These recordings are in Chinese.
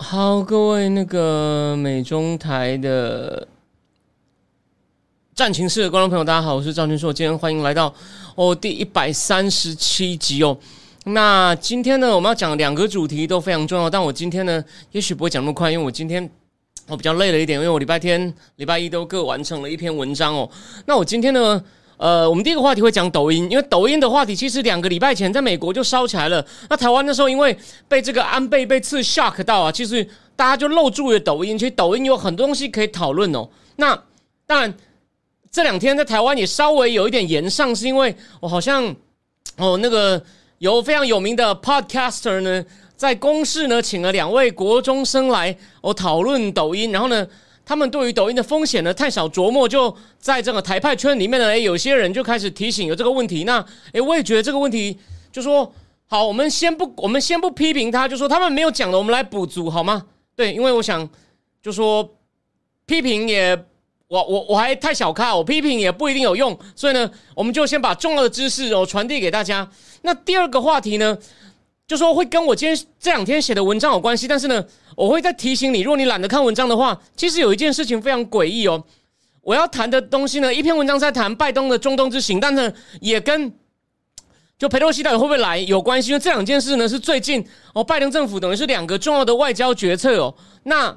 好，各位那个美中台的战情室的观众朋友，大家好，我是赵军硕，今天欢迎来到哦第一百三十七集哦。那今天呢，我们要讲两个主题都非常重要，但我今天呢，也许不会讲那么快，因为我今天我比较累了一点，因为我礼拜天、礼拜一都各完成了一篇文章哦。那我今天呢？呃，我们第一个话题会讲抖音，因为抖音的话题其实两个礼拜前在美国就烧起来了。那台湾那时候因为被这个安倍被刺 shock 到啊，其实大家就漏注了抖音。其实抖音有很多东西可以讨论哦。那当然这两天在台湾也稍微有一点延上，是因为我好像哦那个有非常有名的 podcaster 呢，在公视呢请了两位国中生来哦讨论抖音，然后呢。他们对于抖音的风险呢太少琢磨，就在这个台派圈里面呢，诶，有些人就开始提醒有这个问题。那诶，我也觉得这个问题，就说好，我们先不，我们先不批评他，就说他们没有讲的，我们来补足好吗？对，因为我想就说批评也，我我我还太小看，我批评也不一定有用，所以呢，我们就先把重要的知识哦传递给大家。那第二个话题呢？就说会跟我今天这两天写的文章有关系，但是呢，我会再提醒你，如果你懒得看文章的话，其实有一件事情非常诡异哦。我要谈的东西呢，一篇文章在谈拜登的中东之行，但是也跟就佩洛西到底会不会来有关系，因为这两件事呢是最近哦，拜登政府等于是两个重要的外交决策哦。那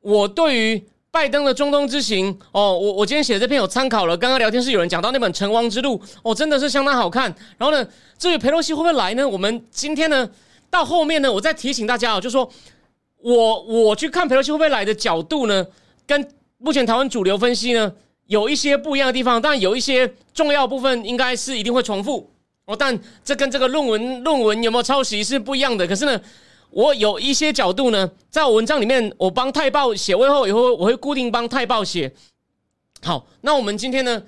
我对于。拜登的中东之行哦，我我今天写的这篇有参考了。刚刚聊天室有人讲到那本《成王之路》，哦，真的是相当好看。然后呢，至于佩洛西会不会来呢？我们今天呢，到后面呢，我再提醒大家哦，就说我我去看佩洛西会不会来的角度呢，跟目前台湾主流分析呢有一些不一样的地方，但有一些重要部分应该是一定会重复哦。但这跟这个论文论文有没有抄袭是不一样的。可是呢。我有一些角度呢，在我文章里面，我帮泰报写完后，以后我会固定帮泰报写。好，那我们今天呢，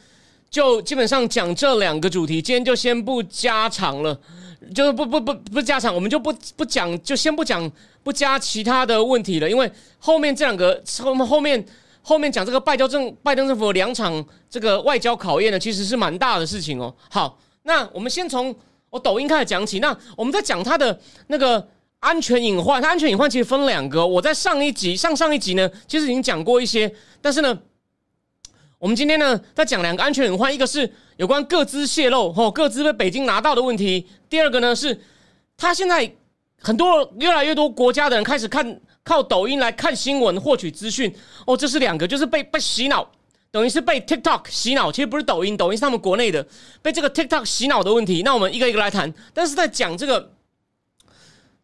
就基本上讲这两个主题，今天就先不加长了，就是不不不不加长，我们就不不讲，就先不讲，不加其他的问题了，因为后面这两个后后面后面讲这个拜交政拜登政府两场这个外交考验呢，其实是蛮大的事情哦。好，那我们先从我抖音开始讲起，那我们在讲他的那个。安全隐患，它安全隐患其实分两个。我在上一集、上上一集呢，其实已经讲过一些。但是呢，我们今天呢，在讲两个安全隐患，一个是有关各资泄露，哦，各资被北京拿到的问题。第二个呢，是他现在很多越来越多国家的人开始看靠抖音来看新闻获取资讯。哦，这是两个，就是被被洗脑，等于是被 TikTok 洗脑。其实不是抖音，抖音是他们国内的被这个 TikTok 洗脑的问题。那我们一个一个来谈。但是在讲这个。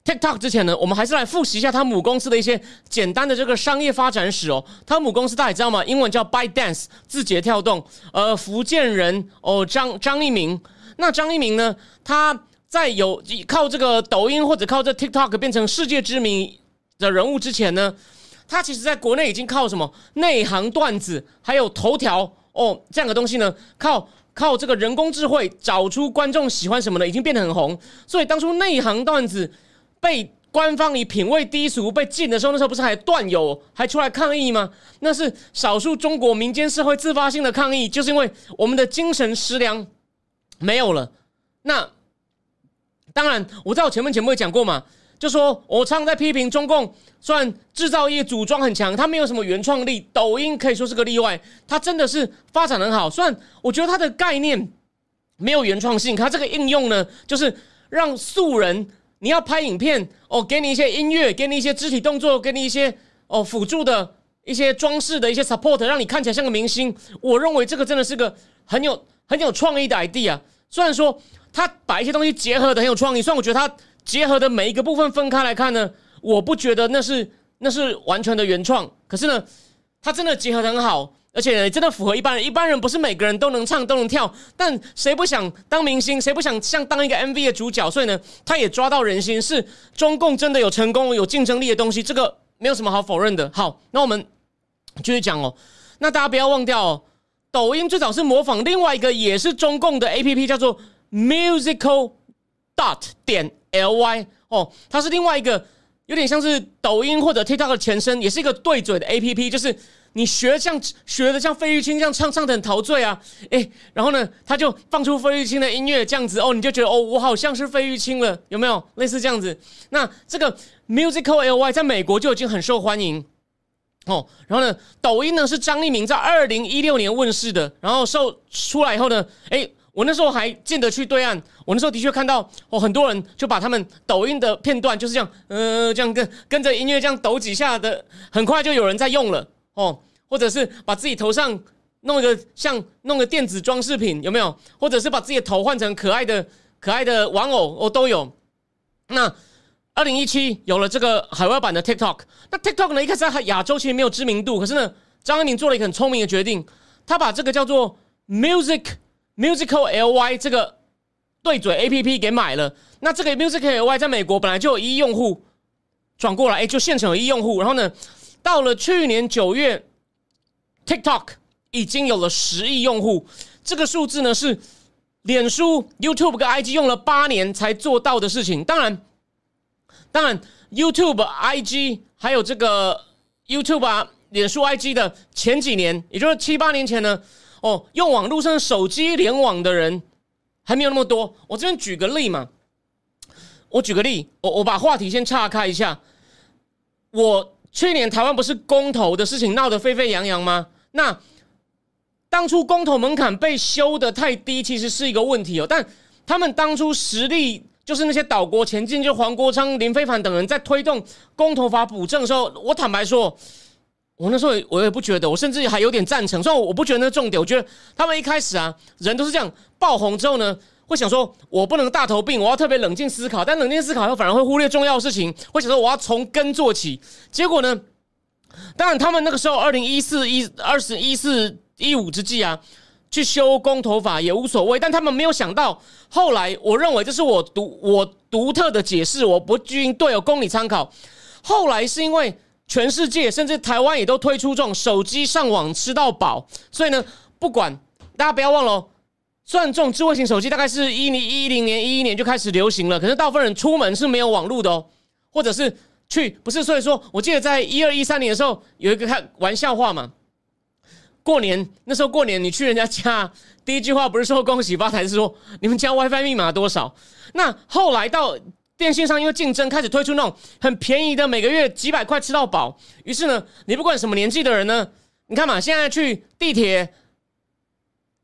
TikTok 之前呢，我们还是来复习一下它母公司的一些简单的这个商业发展史哦。它母公司大家知道吗？英文叫 ByteDance，字节跳动。呃，福建人哦，张张一鸣。那张一鸣呢，他在有靠这个抖音或者靠这 TikTok 变成世界知名的人物之前呢，他其实在国内已经靠什么内行段子，还有头条哦这样的东西呢，靠靠这个人工智慧找出观众喜欢什么的，已经变得很红。所以当初内行段子。被官方以品味低俗被禁的时候，那时候不是还断友还出来抗议吗？那是少数中国民间社会自发性的抗议，就是因为我们的精神食粮没有了。那当然，我在我前面节目也讲过嘛，就说我常常在批评中共，虽然制造业组装很强，它没有什么原创力。抖音可以说是个例外，它真的是发展很好。虽然我觉得它的概念没有原创性，它这个应用呢，就是让素人。你要拍影片哦，给你一些音乐，给你一些肢体动作，给你一些哦辅助的一些装饰的一些 support，让你看起来像个明星。我认为这个真的是个很有很有创意的 idea。虽然说他把一些东西结合的很有创意，虽然我觉得他结合的每一个部分分开来看呢，我不觉得那是那是完全的原创。可是呢，他真的结合的很好。而且真的符合一般人，一般人不是每个人都能唱都能跳，但谁不想当明星？谁不想像当一个 MV 的主角？所以呢，他也抓到人心，是中共真的有成功、有竞争力的东西，这个没有什么好否认的。好，那我们继续讲哦。那大家不要忘掉哦，抖音最早是模仿另外一个也是中共的 A P P，叫做 Musical Dot 点 L Y 哦，它是另外一个有点像是抖音或者 TikTok 的前身，也是一个对嘴的 A P P，就是你学像学的像费玉清这样唱唱的很陶醉啊，诶，然后呢，他就放出费玉清的音乐这样子哦，你就觉得哦，我好像是费玉清了，有没有类似这样子？那这个 Musical L Y 在美国就已经很受欢迎哦，然后呢，抖音呢是张立明在二零一六年问世的，然后受出来以后呢，诶。我那时候还进得去对岸，我那时候的确看到哦，很多人就把他们抖音的片段就是这样，呃，这样跟跟着音乐这样抖几下的，很快就有人在用了哦，或者是把自己头上弄一个像弄个电子装饰品，有没有？或者是把自己的头换成可爱的可爱的玩偶，哦，都有。那二零一七有了这个海外版的 TikTok，那 TikTok 呢一开始在亚洲其实没有知名度，可是呢，张一鸣做了一个很聪明的决定，他把这个叫做 Music。Musical Ly 这个对嘴 A P P 给买了，那这个 Musical Ly 在美国本来就有一亿用户，转过来哎，就现成有一亿用户。然后呢，到了去年九月，TikTok 已经有了十亿用户，这个数字呢是脸书、YouTube 跟 IG 用了八年才做到的事情。当然，当然 YouTube、IG 还有这个 YouTube 啊、脸书、IG 的前几年，也就是七八年前呢。哦，用网络上手机联网的人还没有那么多。我这边举个例嘛，我举个例，我我把话题先岔开一下。我去年台湾不是公投的事情闹得沸沸扬扬吗？那当初公投门槛被修的太低，其实是一个问题哦。但他们当初实力，就是那些岛国前进，就黄国昌、林非凡等人在推动公投法补正的时候，我坦白说。我那时候我也不觉得，我甚至还有点赞成。虽然我不觉得那重点，我觉得他们一开始啊，人都是这样爆红之后呢，会想说我不能大头病，我要特别冷静思考。但冷静思考后，反而会忽略重要的事情，会想说我要从根做起。结果呢，当然他们那个时候二零一四一二十一四一五之际啊，去修公投法也无所谓。但他们没有想到，后来我认为这是我独我独特的解释，我不均对哦，供你参考。后来是因为。全世界甚至台湾也都推出这种手机上网吃到饱，所以呢，不管大家不要忘了，虽然这种智慧型手机大概是一零一零年一一年就开始流行了，可是大部分人出门是没有网络的哦，或者是去不是，所以说我记得在一二一三年的时候有一个开玩笑话嘛，过年那时候过年你去人家家，第一句话不是说恭喜发财，是说你们家 WiFi 密码多少？那后来到。电信上因为竞争开始推出那种很便宜的，每个月几百块吃到饱。于是呢，你不管什么年纪的人呢，你看嘛，现在去地铁、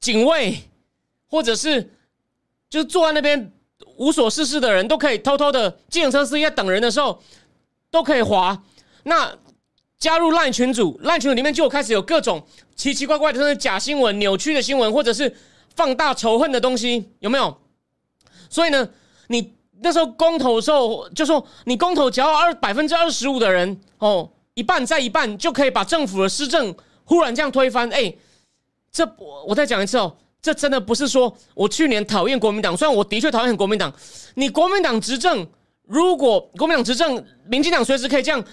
警卫，或者是就是坐在那边无所事事的人，都可以偷偷的，计程车司机在等人的时候都可以滑。那加入烂群组，烂群组里面就开始有各种奇奇怪怪的假新闻、扭曲的新闻，或者是放大仇恨的东西，有没有？所以呢，你。那时候公投的时候，就说你公投只要二百分之二十五的人哦，一半再一半就可以把政府的施政忽然这样推翻。哎，这我我再讲一次哦，这真的不是说我去年讨厌国民党，虽然我的确讨厌国民党。你国民党执政，如果国民党执政，民进党随时可以这样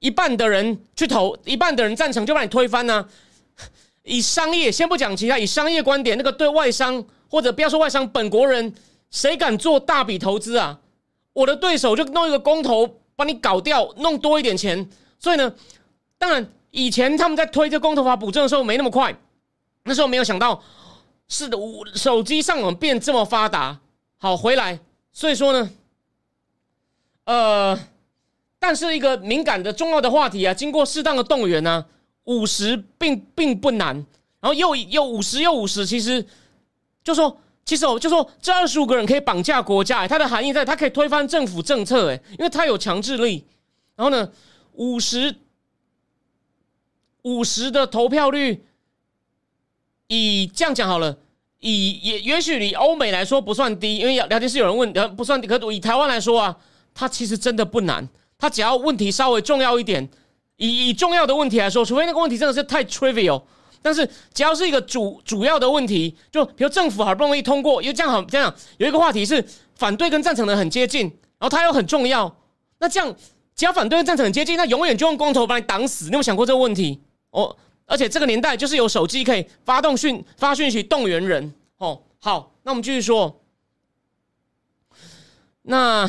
一半的人去投，一半的人赞成就把你推翻呢。以商业先不讲其他，以商业观点，那个对外商或者不要说外商，本国人。谁敢做大笔投资啊？我的对手就弄一个公投把你搞掉，弄多一点钱。所以呢，当然以前他们在推这公投法补正的时候没那么快，那时候没有想到是的，我手机上网变这么发达。好，回来，所以说呢，呃，但是一个敏感的重要的话题啊，经过适当的动员呢，五十并并不难，然后又又五十又五十，其实就说。其实我就说，这二十五个人可以绑架国家，它的含义在，它可以推翻政府政策，哎，因为它有强制力。然后呢，五十五十的投票率，以这样讲好了，以也也许以欧美来说不算低，因为聊天室有人问，不算低，可以台湾来说啊，它其实真的不难，它只要问题稍微重要一点，以以重要的问题来说，除非那个问题真的是太 trivial。但是，只要是一个主主要的问题，就比如政府好不容易通过，因为这样好这样有一个话题是反对跟赞成的很接近，然后它又很重要，那这样只要反对跟赞成很接近，他永远就用光头把你挡死。你有想过这个问题？哦，而且这个年代就是有手机可以发动讯发讯息动员人。哦，好，那我们继续说。那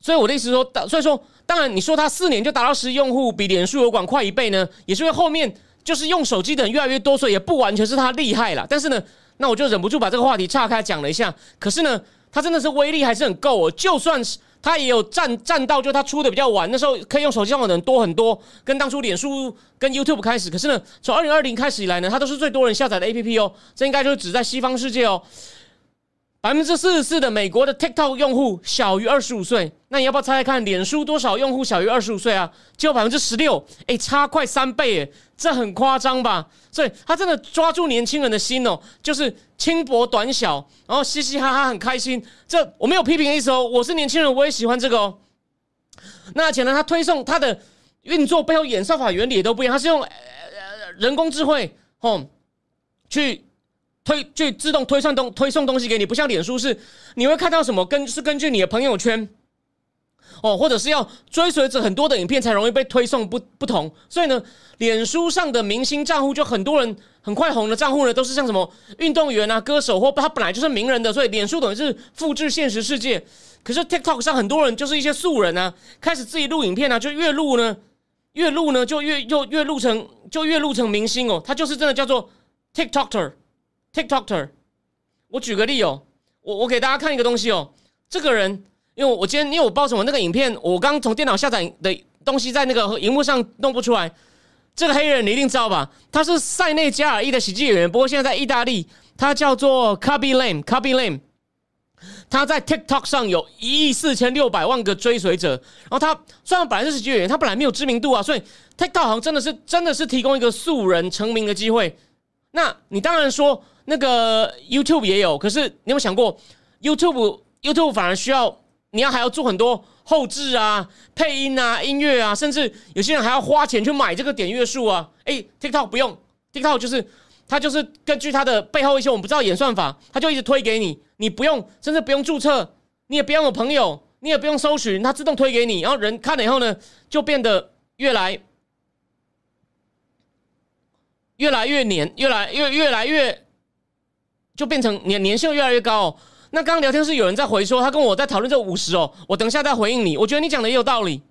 所以我的意思说，所以说，当然你说他四年就达到十亿用户，比脸书有管快一倍呢，也是因为后面就是用手机的人越来越多，所以也不完全是他厉害了。但是呢，那我就忍不住把这个话题岔开讲了一下。可是呢，他真的是威力还是很够哦，就算是。他也有占占到，就他出的比较晚，那时候可以用手机上网的人多很多，跟当初脸书跟 YouTube 开始。可是呢，从二零二零开始以来呢，它都是最多人下载的 APP 哦。这应该就是只在西方世界哦。百分之四十四的美国的 TikTok 用户小于二十五岁，那你要不要猜猜看，脸书多少用户小于二十五岁啊？就百分之十六，哎，差快三倍，哎，这很夸张吧？所以他真的抓住年轻人的心哦，就是轻薄短小，然后嘻嘻哈哈，很开心。这我没有批评的意思哦，我是年轻人，我也喜欢这个哦。那而且呢，他推送他的运作背后演算法原理也都不一样，他是用人工智慧哦去。推去自动推算东推送东西给你，不像脸书是你会看到什么根是根据你的朋友圈哦，或者是要追随着很多的影片才容易被推送不不同，所以呢，脸书上的明星账户就很多人很快红的账户呢，都是像什么运动员啊、歌手或他本来就是名人的，所以脸书等于是复制现实世界。可是 TikTok 上很多人就是一些素人啊，开始自己录影片啊，就越录呢越录呢就越又越录成就越录成明星哦，他就是真的叫做 TikToker。TikToker，我举个例哦，我我给大家看一个东西哦，这个人，因为我今天因为我不知道什么那个影片，我刚从电脑下载的东西在那个荧幕上弄不出来。这个黑人你一定知道吧？他是塞内加尔裔的喜剧演员，不过现在在意大利，他叫做 c u b b y Lame，Cubby Lame，他在 TikTok 上有一亿四千六百万个追随者。然后他虽然本来是喜剧演员，他本来没有知名度啊，所以 TikTok 好像真的是真的是提供一个素人成名的机会。那你当然说。那个 YouTube 也有，可是你有没有想过，YouTube YouTube 反而需要你要还要做很多后置啊、配音啊、音乐啊，甚至有些人还要花钱去买这个点阅数啊。哎，TikTok 不用，TikTok 就是它就是根据它的背后一些我们不知道演算法，它就一直推给你，你不用，甚至不用注册，你也不用有朋友，你也不用搜寻，它自动推给你，然后人看了以后呢，就变得越来越来越黏，越来越越来越。就变成年年限越来越高哦。那刚刚聊天室有人在回说，他跟我在讨论这五十哦。我等一下再回应你。我觉得你讲的也有道理。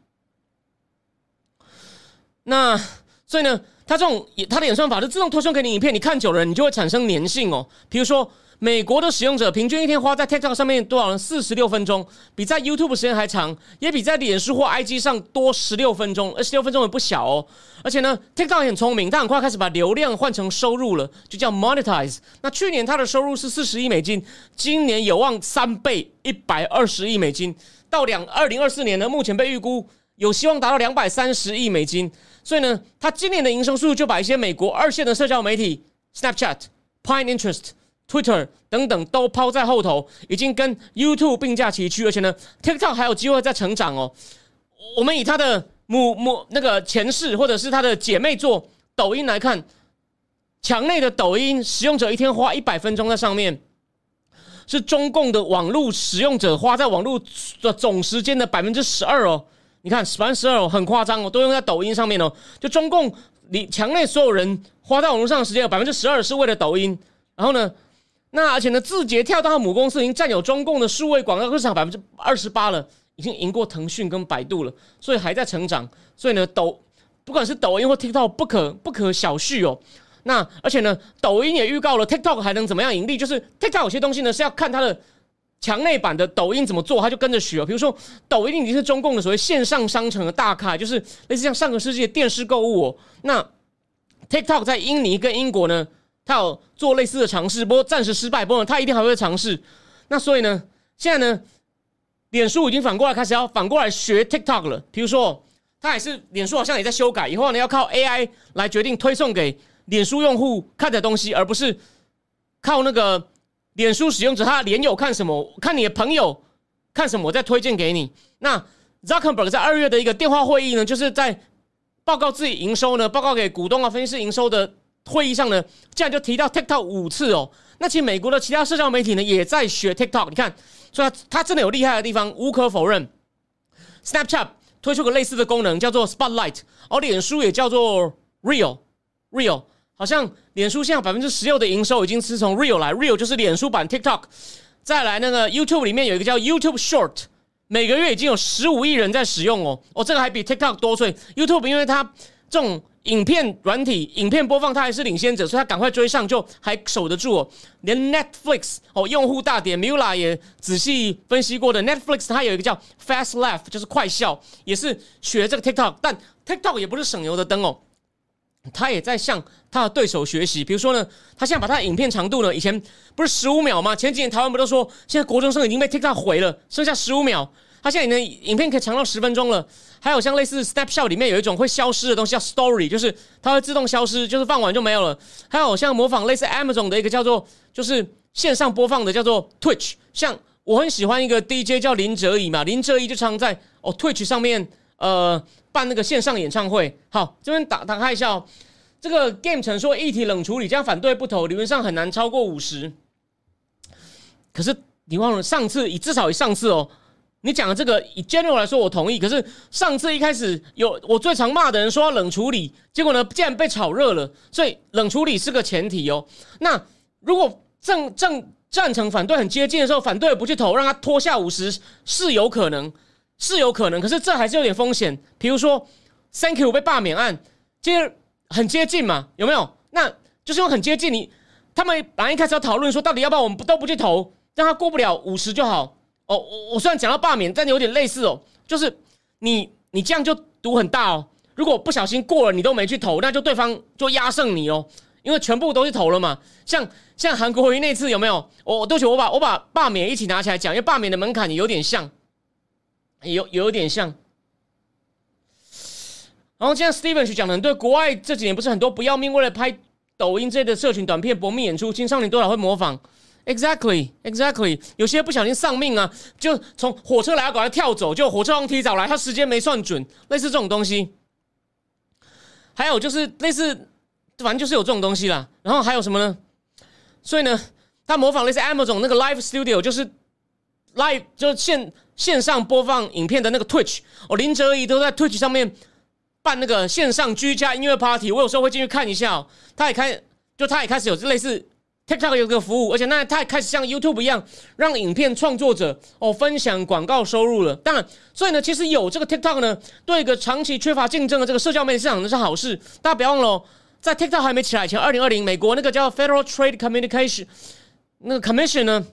那所以呢，他这种他的演算法是自动推送给你影片，你看久了，你就会产生粘性哦。比如说。美国的使用者平均一天花在 TikTok 上面多少人？四十六分钟，比在 YouTube 时间还长，也比在脸书或 IG 上多十六分钟。二十六分钟也不小哦。而且呢，TikTok 很聪明，它很快开始把流量换成收入了，就叫 monetize。那去年它的收入是四十亿美金，今年有望三倍，一百二十亿美金。到两二零二四年呢，目前被预估有希望达到两百三十亿美金。所以呢，它今年的营收数就把一些美国二线的社交媒体 Snapchat、Pine Interest。Twitter 等等都抛在后头，已经跟 YouTube 并驾齐驱，而且呢，TikTok 还有机会再成长哦。我们以它的母母那个前世，或者是它的姐妹作抖音来看，墙内的抖音使用者一天花一百分钟在上面，是中共的网络使用者花在网络的总时间的百分之十二哦。你看，百分之十二哦，很夸张哦，都用在抖音上面哦。就中共你墙内所有人花在网络上的时间有百分之十二是为了抖音，然后呢？那而且呢，字节跳动的母公司已经占有中共的数位广告市场百分之二十八了，已经赢过腾讯跟百度了，所以还在成长。所以呢，抖不管是抖音或 TikTok 不可不可小觑哦。那而且呢，抖音也预告了 TikTok 还能怎么样盈利？就是 TikTok 有些东西呢是要看它的墙内版的抖音怎么做，它就跟着学。比如说，抖音已经是中共的所谓线上商城的大咖，就是类似像上个世纪的电视购物。哦。那 TikTok 在印尼跟英国呢？他有做类似的尝试，不过暂时失败。不过他一定还会尝试。那所以呢，现在呢，脸书已经反过来开始要反过来学 TikTok 了。比如说，他也是脸书好像也在修改，以后呢要靠 AI 来决定推送给脸书用户看的东西，而不是靠那个脸书使用者他的连友看什么，看你的朋友看什么，我再推荐给你。那 Zuckerberg 在二月的一个电话会议呢，就是在报告自己营收呢，报告给股东啊、分析师营收的。会议上呢，竟然就提到 TikTok 五次哦。那其实美国的其他社交媒体呢，也在学 TikTok。你看，所以它真的有厉害的地方，无可否认。Snapchat 推出个类似的功能，叫做 Spotlight，而脸书也叫做 Real Real，好像脸书现在百分之十六的营收已经是从 Real 来，Real 就是脸书版 TikTok。再来那个 YouTube 里面有一个叫 YouTube Short，每个月已经有十五亿人在使用哦，哦，这个还比 TikTok 多，所以 YouTube 因为它这种影片软体、影片播放，它还是领先者，所以它赶快追上，就还守得住哦。连 Netflix 哦，用户大典 Mula 也仔细分析过的，Netflix 它有一个叫 Fast Laugh，就是快笑，也是学这个 TikTok，但 TikTok 也不是省油的灯哦。他也在向他的对手学习，比如说呢，他现在把他的影片长度呢，以前不是十五秒吗？前几年台湾不都说，现在国中生已经被 TikTok 毁了，剩下十五秒。他现在的影片可以长到十分钟了。还有像类似 Snapshot 里面有一种会消失的东西叫 Story，就是它会自动消失，就是放完就没有了。还有像模仿类似 Amazon 的一个叫做就是线上播放的叫做 Twitch，像我很喜欢一个 DJ 叫林哲仪嘛，林哲仪就常在哦 Twitch 上面呃。办那个线上演唱会，好，这边打打开一下哦。这个 game 曾说议题冷处理，这样反对不投，理论上很难超过五十。可是你忘了上次，以至少以上次哦，你讲的这个以 general 来说，我同意。可是上次一开始有我最常骂的人说要冷处理，结果呢竟然被炒热了，所以冷处理是个前提哦。那如果正正赞成反对很接近的时候，反对不去投，让他拖下五十是有可能。是有可能，可是这还是有点风险。比如说，Thank you 被罢免案，接很接近嘛，有没有？那就是因为很接近，你他们本来一开始要讨论说，到底要不要我们不都不去投，让他过不了五十就好。哦，我我虽然讲到罢免，但有点类似哦，就是你你这样就赌很大哦。如果不小心过了，你都没去投，那就对方就压胜你哦，因为全部都是投了嘛。像像韩国瑜那次有没有？我对不起，我把我把罢免一起拿起来讲，因为罢免的门槛也有点像。有有点像，然后现在 Steven 去讲的，对国外这几年不是很多不要命为了拍抖音这类的社群短片搏命演出，青少年多少会模仿？Exactly, exactly，有些不小心丧命啊，就从火车来要赶快跳走，就火车王提早来，他时间没算准，类似这种东西。还有就是类似，反正就是有这种东西啦。然后还有什么呢？所以呢，他模仿类似 Amazon 那个 Live Studio，就是 Live 就是线。线上播放影片的那个 Twitch，哦，林哲仪都在 Twitch 上面办那个线上居家音乐 Party，我有时候会进去看一下。他也开，就他也开始有类似 TikTok 有个服务，而且那他也开始像 YouTube 一样，让影片创作者哦分享广告收入了。当然，所以呢，其实有这个 TikTok 呢，对一个长期缺乏竞争的这个社交媒体市场那是好事。大家不要忘了，在 TikTok 还没起来前，二零二零美国那个叫 Federal Trade Communication 那个 Commission 呢。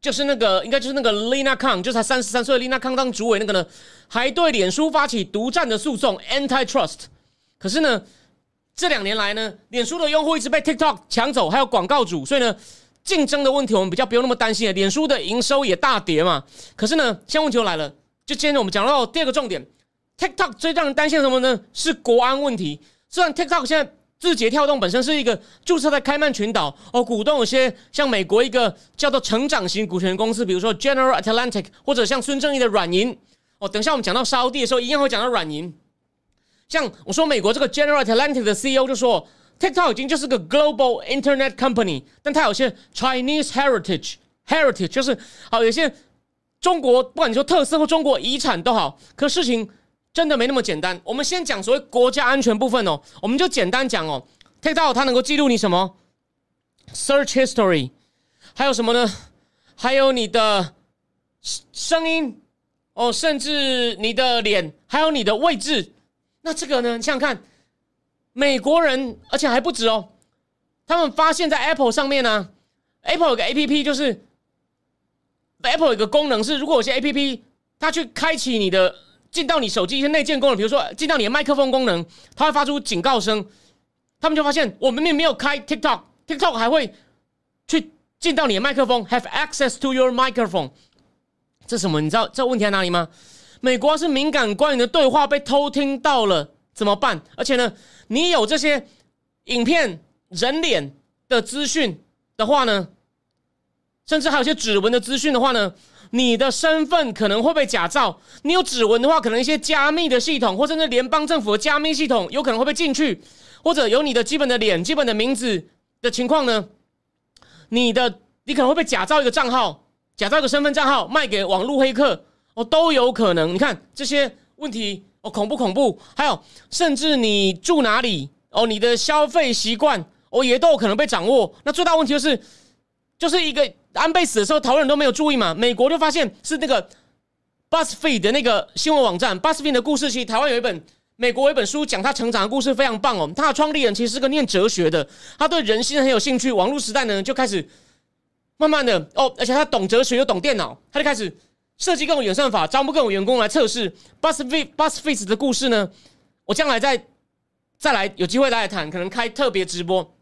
就是那个，应该就是那个 Lina Kang，就是才三十三岁的 Lina Kang 当主委那个呢，还对脸书发起独占的诉讼 （Antitrust）。可是呢，这两年来呢，脸书的用户一直被 TikTok 抢走，还有广告主，所以呢，竞争的问题我们比较不用那么担心脸书的营收也大跌嘛。可是呢，现在问题又来了，就今天我们讲到第二个重点，TikTok 最让人担心的什么呢？是国安问题。虽然 TikTok 现在。字节跳动本身是一个注册在开曼群岛哦，股东有些像美国一个叫做成长型股权公司，比如说 General Atlantic，或者像孙正义的软银哦。等一下我们讲到沙地的时候，一样会讲到软银。像我说美国这个 General Atlantic 的 CEO 就说，TikTok 已经就是个 Global Internet Company，但它有些 Chinese heritage，heritage 就是好有些中国不管你说特色或中国遗产都好，可事情。真的没那么简单。我们先讲所谓国家安全部分哦，我们就简单讲哦。TikTok 它能够记录你什么？Search history，还有什么呢？还有你的声音哦，甚至你的脸，还有你的位置。那这个呢？你想想看，美国人，而且还不止哦。他们发现，在 Apple 上面呢，Apple 有个 APP，就是 Apple 有个功能是，如果有些 APP 它去开启你的。进到你手机一些内建功能，比如说进到你的麦克风功能，它会发出警告声。他们就发现我明明没有开 TikTok，TikTok 还会去进到你的麦克风，have access to your microphone。这什么？你知道这问题在哪里吗？美国是敏感官员的对话被偷听到了，怎么办？而且呢，你有这些影片、人脸的资讯的话呢，甚至还有些指纹的资讯的话呢？你的身份可能会被假造，你有指纹的话，可能一些加密的系统，或甚至联邦政府的加密系统，有可能会被进去，或者有你的基本的脸、基本的名字的情况呢？你的你可能会被假造一个账号，假造一个身份账号卖给网络黑客，哦，都有可能。你看这些问题哦，恐不恐怖？还有，甚至你住哪里哦，你的消费习惯哦，也都有可能被掌握。那最大问题就是，就是一个安倍死的时候，台湾人都没有注意嘛。美国就发现是那个 BuzzFeed 的那个新闻网站，BuzzFeed 的故事，其实台湾有一本。美国有一本书讲他成长的故事非常棒哦，他的创立人其实是个念哲学的，他对人心很有兴趣。网络时代呢，就开始慢慢的哦，而且他懂哲学又懂电脑，他就开始设计各种演算法，招募各种员工来测试。BuzzFeed BuzzFeed 的故事呢，我将来再再来有机会再来谈，可能开特别直播。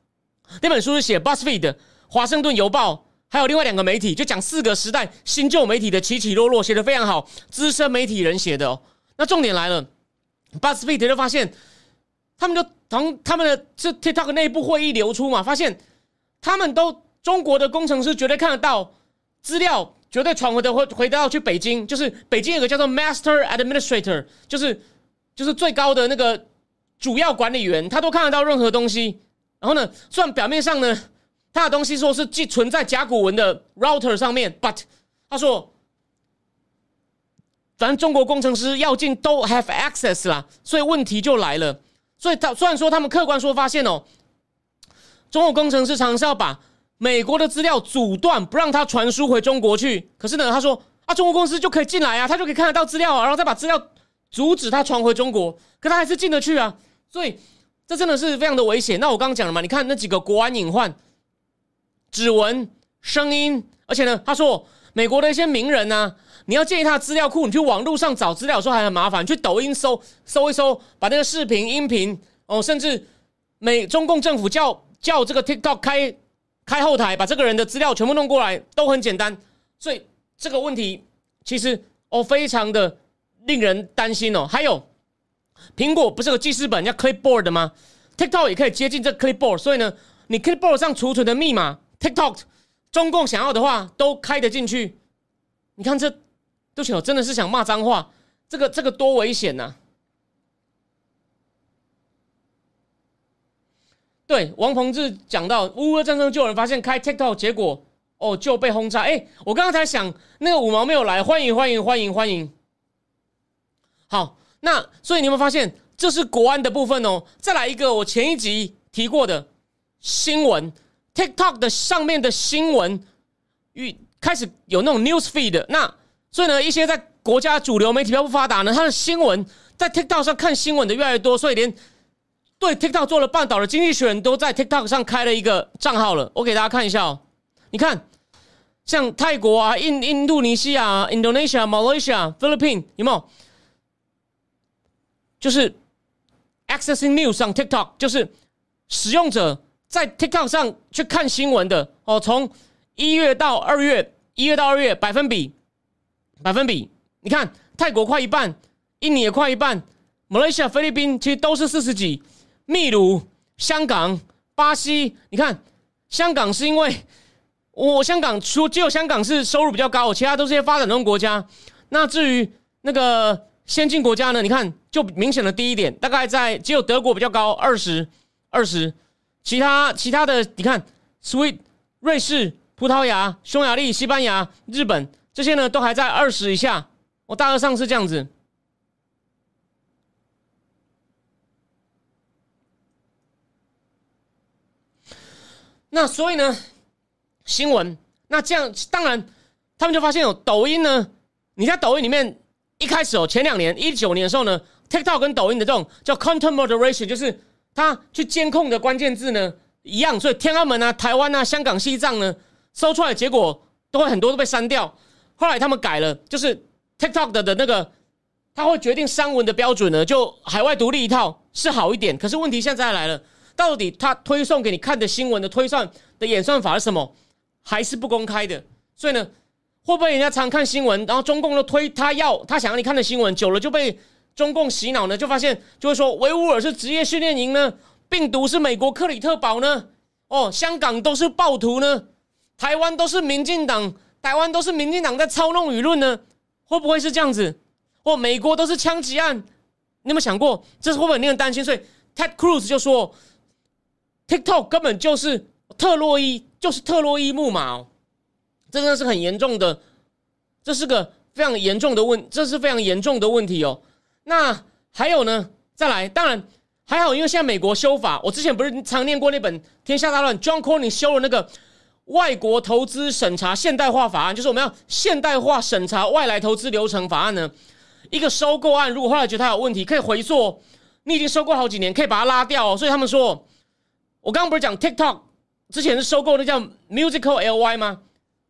那本书是写 BuzzFeed、华盛顿邮报还有另外两个媒体，就讲四个时代新旧媒体的起起落落，写的非常好，资深媒体人写的哦。那重点来了。BuzzFeed 就发现，他们就从他们的这 TikTok 内部会议流出嘛，发现他们都中国的工程师绝对看得到资料，绝对传回的回回到去北京，就是北京有个叫做 Master Administrator，就是就是最高的那个主要管理员，他都看得到任何东西。然后呢，虽然表面上呢，他的东西说是寄存在甲骨文的 router 上面，but 他说。反正中国工程师要进都 have access 啦，所以问题就来了。所以他虽然说他们客观说发现哦，中国工程师常常是要把美国的资料阻断，不让他传输回中国去。可是呢，他说啊，中国公司就可以进来啊，他就可以看得到资料啊，然后再把资料阻止他传回中国，可他还是进得去啊。所以这真的是非常的危险。那我刚刚讲了嘛，你看那几个国安隐患，指纹、声音，而且呢，他说美国的一些名人呢。你要建议他的资料库，你去网络上找资料的时候还很麻烦，去抖音搜搜一搜，把那个视频、音频哦，甚至美中共政府叫叫这个 TikTok 开开后台，把这个人的资料全部弄过来，都很简单。所以这个问题其实哦，非常的令人担心哦。还有，苹果不是有记事本叫 Clipboard 吗？TikTok 也可以接近这 Clipboard，所以呢，你 Clipboard 上储存的密码，TikTok 中共想要的话都开得进去。你看这。对不起，我真的是想骂脏话，这个这个多危险呐！对，王鹏志讲到乌俄战争，就有人发现开 TikTok，结果哦就被轰炸。哎，我刚刚才想，那个五毛没有来，欢迎欢迎欢迎欢迎。好，那所以你有没有发现，这是国安的部分哦？再来一个，我前一集提过的新闻，TikTok 的上面的新闻与开始有那种 news feed，那。所以呢，一些在国家主流媒体比较不发达呢，他的新闻在 TikTok 上看新闻的越来越多，所以连对 TikTok 做了半岛的经济学人都在 TikTok 上开了一个账号了。我给大家看一下哦，你看，像泰国啊、印印度尼西亚、Indonesia、Malaysia、Philippine，有没有？就是 accessing news 上 TikTok，就是使用者在 TikTok 上去看新闻的哦。从一月到二月，一月到二月百分比。百分比，你看泰国快一半，印尼也快一半，马来西亚、菲律宾其实都是四十几，秘鲁、香港、巴西，你看香港是因为我香港除只有香港是收入比较高，其他都是些发展中国家。那至于那个先进国家呢？你看就明显的低一点，大概在只有德国比较高，二十二十，其他其他的你看，Sweet、瑞士、葡萄牙、匈牙利、西班牙、日本。这些呢都还在二十以下，我大二上是这样子。那所以呢，新闻那这样当然，他们就发现有抖音呢。你在抖音里面一开始哦，前两年一九年的时候呢，TikTok 跟抖音的这种叫 Content Moderation，就是它去监控的关键字呢一样，所以天安门啊、台湾啊、香港、西藏呢，搜出来结果都会很多都被删掉。后来他们改了，就是 TikTok 的的那个，他会决定商文的标准呢，就海外独立一套是好一点。可是问题现在来了，到底他推送给你看的新闻的推算的演算法是什么，还是不公开的？所以呢，会不会人家常看新闻，然后中共都推他要他想要你看的新闻，久了就被中共洗脑呢？就发现就会说维吾尔是职业训练营呢，病毒是美国克里特堡呢，哦，香港都是暴徒呢，台湾都是民进党。台湾都是民进党在操弄舆论呢，会不会是这样子？或美国都是枪击案？你有没有想过，这是会不会令人担心？所以 Ted Cruz 就说，TikTok 根本就是特洛伊，就是特洛伊木马哦，这真的是很严重的，这是个非常严重的问，这是非常严重的问题哦。那还有呢？再来，当然还好，因为现在美国修法，我之前不是常念过那本《天下大乱》，John Cornyn 修了那个外国投资审查现代化法案，就是我们要现代化审查外来投资流程法案呢。一个收购案，如果后来觉得它有问题，可以回溯。你已经收购好几年，可以把它拉掉。所以他们说，我刚刚不是讲 TikTok 之前是收购那叫 Musical Ly 吗？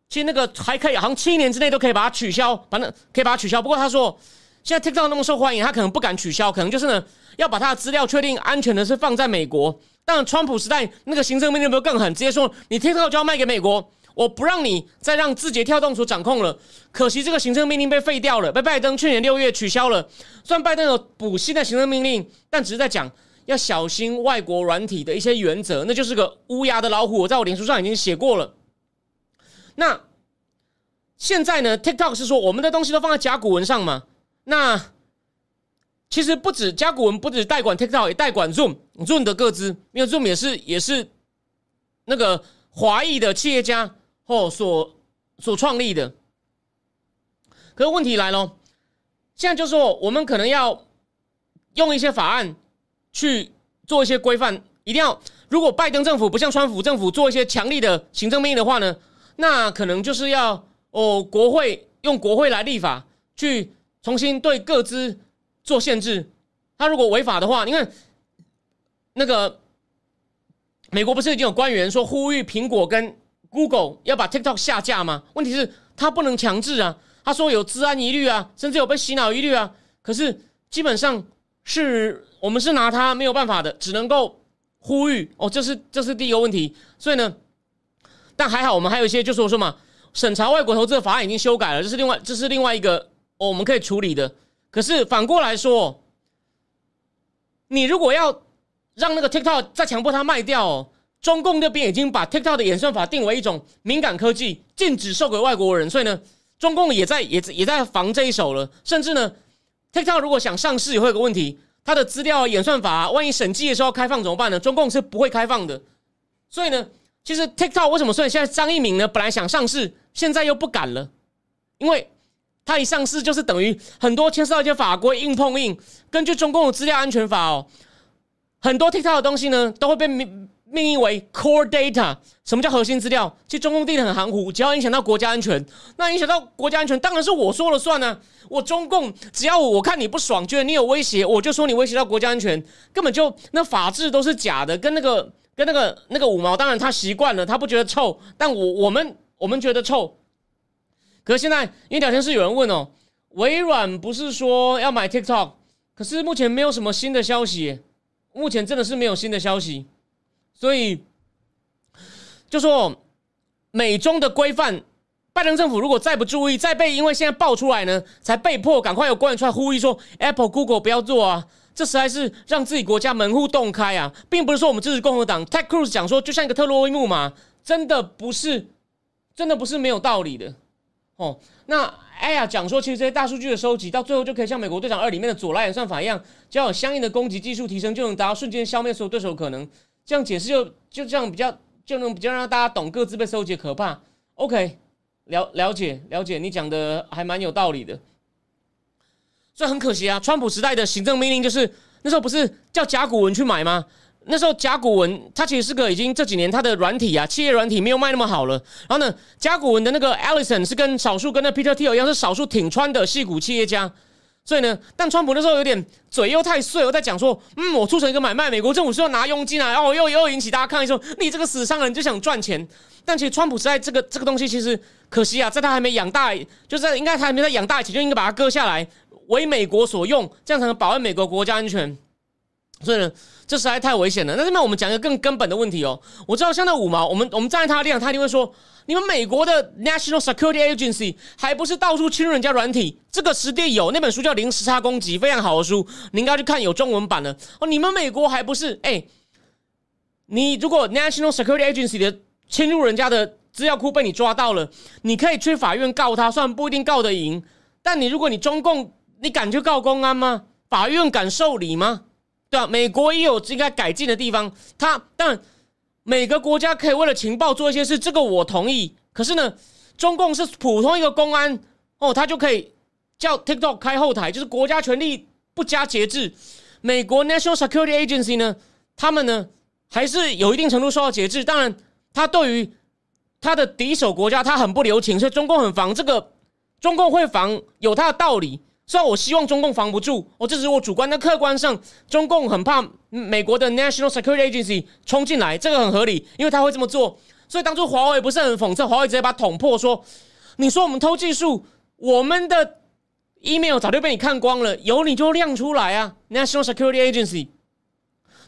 其实那个还可以，好像七年之内都可以把它取消，反正可以把它取消。不过他说，现在 TikTok 那么受欢迎，他可能不敢取消，可能就是呢要把他的资料确定安全的是放在美国。但川普时代那个行政命令有没有更狠？直接说你 TikTok 就要卖给美国。我不让你再让字节跳动所掌控了，可惜这个行政命令被废掉了，被拜登去年六月取消了。虽然拜登有补新的行政命令，但只是在讲要小心外国软体的一些原则，那就是个乌鸦的老虎。我在我脸书上已经写过了。那现在呢？TikTok 是说我们的东西都放在甲骨文上嘛？那其实不止甲骨文，不止代管 TikTok，也代管 Zoom，Zoom 的各资，因为 Zoom 也是也是那个华裔的企业家。哦，所所创立的，可是问题来了，现在就说我们可能要用一些法案去做一些规范，一定要如果拜登政府不像川普政府做一些强力的行政命令的话呢，那可能就是要哦国会用国会来立法去重新对各资做限制。他如果违法的话，你看那个美国不是已经有官员说呼吁苹果跟。Google 要把 TikTok 下架吗？问题是他不能强制啊。他说有治安疑虑啊，甚至有被洗脑疑虑啊。可是基本上是我们是拿它没有办法的，只能够呼吁哦。这是这是第一个问题。所以呢，但还好我们还有一些，就是我说嘛，审查外国投资的法案已经修改了，这是另外这是另外一个哦我们可以处理的。可是反过来说，你如果要让那个 TikTok 再强迫他卖掉。中共那边已经把 TikTok 的演算法定为一种敏感科技，禁止售给外国人。所以呢，中共也在也也在防这一手了。甚至呢，TikTok 如果想上市，也会有个问题：它的资料演算法，万一审计的时候开放怎么办呢？中共是不会开放的。所以呢，其实 TikTok 为什么？所以现在张一鸣呢，本来想上市，现在又不敢了，因为他一上市就是等于很多牵涉到一些法规硬碰硬。根据中共的资料安全法哦，很多 TikTok 的东西呢，都会被命名为 core data，什么叫核心资料？其实中共定的很含糊，只要影响到国家安全，那影响到国家安全，当然是我说了算呢。我中共只要我看你不爽，觉得你有威胁，我就说你威胁到国家安全，根本就那法治都是假的，跟那个跟那个那个五毛，当然他习惯了，他不觉得臭，但我我们我们觉得臭。可是现在因为聊天室有人问哦，微软不是说要买 TikTok，可是目前没有什么新的消息，目前真的是没有新的消息。所以，就说美中的规范，拜登政府如果再不注意，再被因为现在爆出来呢，才被迫赶快有官员出来呼吁说，Apple、Google 不要做啊！这实在是让自己国家门户洞开啊，并不是说我们支持共和党。Ted Cruz 讲说，就像一个特洛伊木马，真的不是，真的不是没有道理的哦。那哎呀，讲说其实这些大数据的收集，到最后就可以像美国队长二里面的左拉演算法一样，只要有相应的攻击技术提升，就能达到瞬间消灭所有对手可能。这样解释就就这样比较就能比较让大家懂各自被收集可怕。OK，了了解了解，你讲的还蛮有道理的。所以很可惜啊，川普时代的行政命令就是那时候不是叫甲骨文去买吗？那时候甲骨文它其实是个已经这几年它的软体啊，企业软体没有卖那么好了。然后呢，甲骨文的那个 Allison 是跟少数跟那 Peter Thiel 一样是少数挺川的戏骨企业家。所以呢，但川普那时候有点嘴又太碎，我在讲说，嗯，我促成一个买卖，美国政府是要拿佣金啊，然后又又引起大家抗议说，你这个死商人就想赚钱。但其实川普时代这个这个东西其实可惜啊，在他还没养大，就是应该他还没在养大以前就应该把它割下来，为美国所用，这样才能保卫美国国家安全。所以呢，这实在太危险了。那这边我们讲一个更根本的问题哦，我知道像那五毛，我们我们站在他的立场，他一定会说。你们美国的 National Security Agency 还不是到处侵入人家软体？这个实地有那本书叫《零时差攻击》，非常好的书，你应该去看，有中文版的哦。你们美国还不是？哎，你如果 National Security Agency 的侵入人家的资料库被你抓到了，你可以去法院告他，虽然不一定告得赢，但你如果你中共，你敢去告公安吗？法院敢受理吗？对吧？美国也有应该改进的地方，他但。每个国家可以为了情报做一些事，这个我同意。可是呢，中共是普通一个公安哦，他就可以叫 TikTok 开后台，就是国家权力不加节制。美国 National Security Agency 呢，他们呢还是有一定程度受到节制。当然，他对于他的敌手国家，他很不留情，所以中共很防这个。中共会防有他的道理，虽然我希望中共防不住，哦，这是我主观的客观上，中共很怕美国的 National Security Agency 冲进来，这个很合理，因为他会这么做。所以当初华为不是很讽刺，华为直接把捅破，说：“你说我们偷技术，我们的 email 早就被你看光了，有你就亮出来啊，National Security Agency。”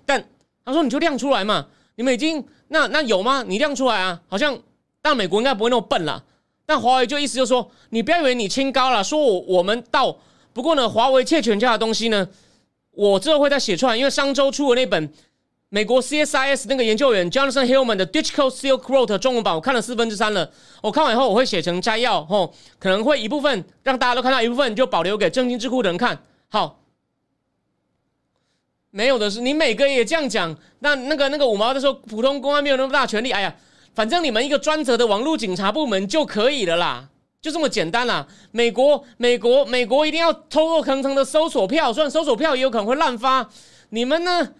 但他说：“你就亮出来嘛，你们已经那那有吗？你亮出来啊，好像但美国应该不会那么笨了。”但华为就意思就是说，你不要以为你清高了，说我我们到不过呢，华为窃全家的东西呢，我之后会再写出来，因为上周出的那本美国 CSIS 那个研究员 Jonathan Hillman 的 Digital Silk Road 中文版，我看了四分之三了。我看完以后，我会写成摘要，吼，可能会一部分让大家都看到，一部分就保留给正经智库的人看。好，没有的是，你每个也这样讲，那那个那个五毛的说，普通公安没有那么大权力，哎呀。反正你们一个专责的网络警察部门就可以了啦，就这么简单啦。美国，美国，美国一定要偷偷坑坑的搜索票，虽然搜索票也有可能会滥发。你们呢？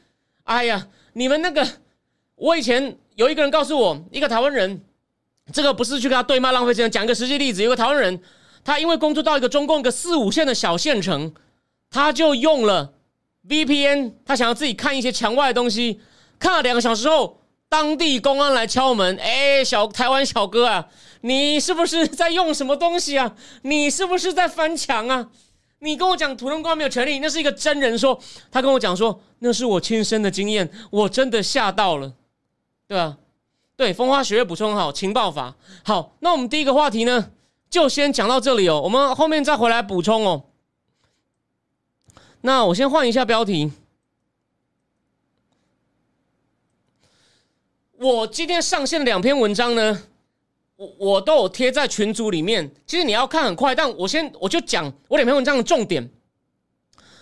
哎呀，你们那个，我以前有一个人告诉我，一个台湾人，这个不是去跟他对骂浪费时间，讲一个实际例子。有个台湾人，他因为工作到一个中共一个四五线的小县城，他就用了 VPN，他想要自己看一些墙外的东西，看了两个小时后。当地公安来敲门，哎，小台湾小哥啊，你是不是在用什么东西啊？你是不是在翻墙啊？你跟我讲，普通公安没有权利，那是一个真人说，他跟我讲说，那是我亲身的经验，我真的吓到了，对吧？对，风花雪月补充好，情报法好，那我们第一个话题呢，就先讲到这里哦，我们后面再回来补充哦。那我先换一下标题。我今天上线两篇文章呢，我我都有贴在群组里面。其实你要看很快，但我先我就讲我两篇文章的重点。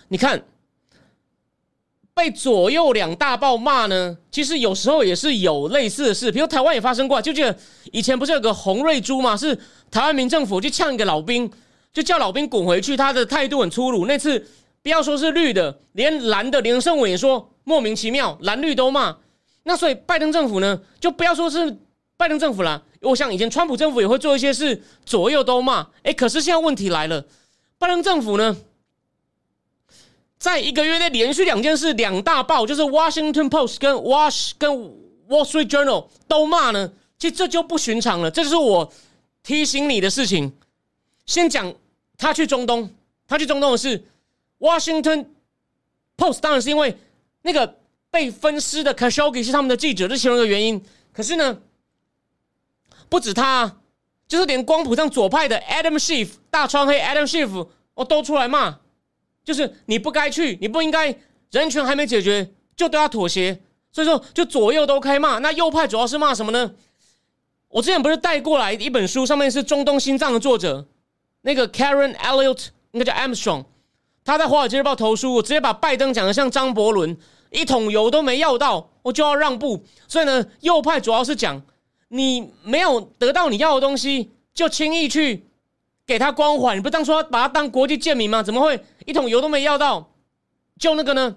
你看，被左右两大报骂呢，其实有时候也是有类似的事，比如台湾也发生过。就记得以前不是有个洪瑞珠嘛，是台湾民政府去呛一个老兵，就叫老兵滚回去，他的态度很粗鲁。那次不要说是绿的，连蓝的连胜伟也说莫名其妙，蓝绿都骂。那所以拜登政府呢，就不要说是拜登政府了。我想以前川普政府也会做一些事，左右都骂。哎，可是现在问题来了，拜登政府呢，在一个月内连续两件事，两大报就是《Washington Post》跟《Wash》跟《Wall Street Journal》都骂呢。其实这就不寻常了，这就是我提醒你的事情。先讲他去中东，他去中东的是《Washington Post》，当然是因为那个。被分尸的 Khashoggi 是他们的记者，这其中一个原因。可是呢，不止他，就是连光谱上左派的 Adam Schiff 大川黑 Adam Schiff 哦都出来骂，就是你不该去，你不应该，人权还没解决就对他妥协，所以说就左右都开骂。那右派主要是骂什么呢？我之前不是带过来一本书，上面是中东心脏的作者，那个 Karen Elliot 应该叫 Armstrong，他在华尔街日报投书，我直接把拜登讲的像张伯伦。一桶油都没要到，我就要让步。所以呢，右派主要是讲，你没有得到你要的东西，就轻易去给他光环。你不当初把他当国际贱民吗？怎么会一桶油都没要到，就那个呢？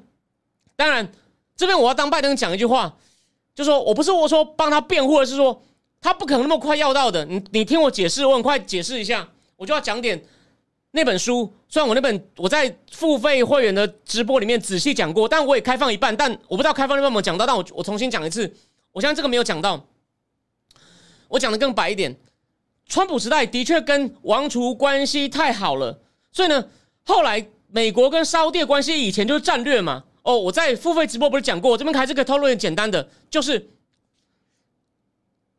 当然，这边我要当拜登讲一句话，就说我不是我说帮他辩护，而是说他不可能那么快要到的。你你听我解释，我很快解释一下，我就要讲点。那本书虽然我那本我在付费会员的直播里面仔细讲过，但我也开放一半，但我不知道开放那半有没有讲到，但我我重新讲一次。我相信这个没有讲到，我讲的更白一点。川普时代的确跟王储关系太好了，所以呢，后来美国跟沙特关系以前就是战略嘛。哦，我在付费直播不是讲过，我这边还是可以透露点简单的，就是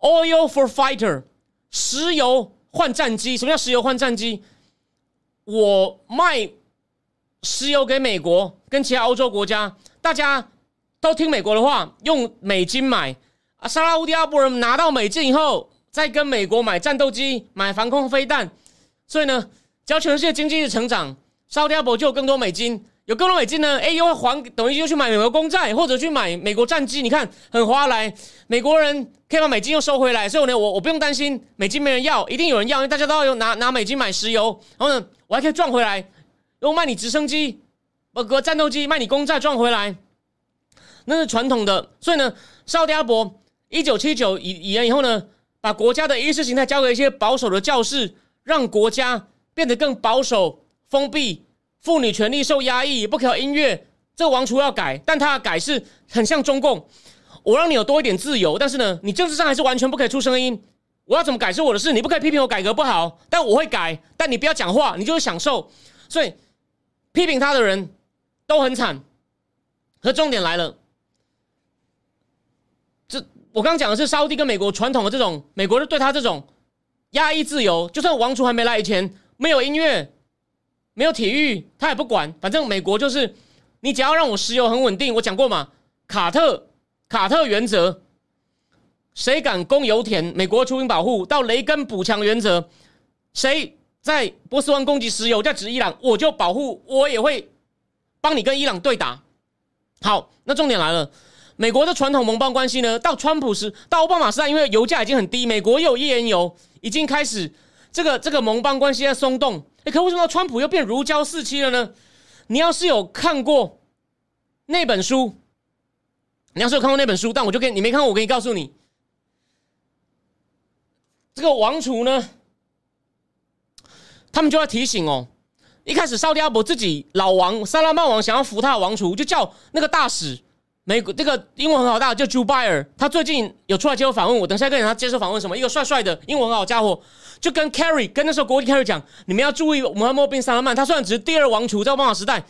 oil for fighter，石油换战机。什么叫石油换战机？我卖石油给美国跟其他欧洲国家，大家都听美国的话，用美金买啊。沙拉乌迪阿布人拿到美金以后，再跟美国买战斗机、买防空飞弹。所以呢，只要全世界经济的成长，沙特阿伯就有更多美金，有更多美金呢，哎，又会还，等于又去买美国公债，或者去买美国战机。你看很划来，美国人可以把美金又收回来。所以呢，我我不用担心美金没人要，一定有人要，因为大家都要用拿拿美金买石油。然后呢？我还可以赚回来，又卖你直升机，呃，个战斗机卖你公债赚回来，那是传统的。所以呢，沙特阿伯一九七九以以来以后呢，把国家的意识形态交给一些保守的教士，让国家变得更保守、封闭，妇女权利受压抑，也不可以音乐。这个王储要改，但他的改是很像中共。我让你有多一点自由，但是呢，你政治上还是完全不可以出声音。我要怎么改是我的事，你不可以批评我改革不好，但我会改，但你不要讲话，你就是享受。所以批评他的人都很惨。可重点来了，这我刚讲的是沙地跟美国传统的这种，美国人对他这种压抑自由，就算王储还没来以前，没有音乐，没有体育，他也不管，反正美国就是你只要让我石油很稳定。我讲过嘛，卡特卡特原则。谁敢攻油田，美国出兵保护；到雷根补强原则，谁在波斯湾攻击石油，在指伊朗，我就保护，我也会帮你跟伊朗对打。好，那重点来了，美国的传统盟邦关系呢？到川普时，到奥巴马时代，因为油价已经很低，美国又有页岩油，已经开始这个这个盟邦关系在松动。哎，可为什么川普又变如胶似漆了呢？你要是有看过那本书，你要是有看过那本书，但我就跟你没看过，我可以告诉你。这个王储呢，他们就要提醒哦。一开始，沙特阿伯自己老王萨拉曼王想要扶他的王储，就叫那个大使，美国这个英文很好大，叫 Joe Baer。他最近有出来接受访问，我等下跟他接受访问。什么？一个帅帅的英文好家伙，就跟 Carry 跟那时候国际 Carry 讲，你们要注意穆罕默德萨拉曼，他虽然只是第二王储，在奥巴马时代，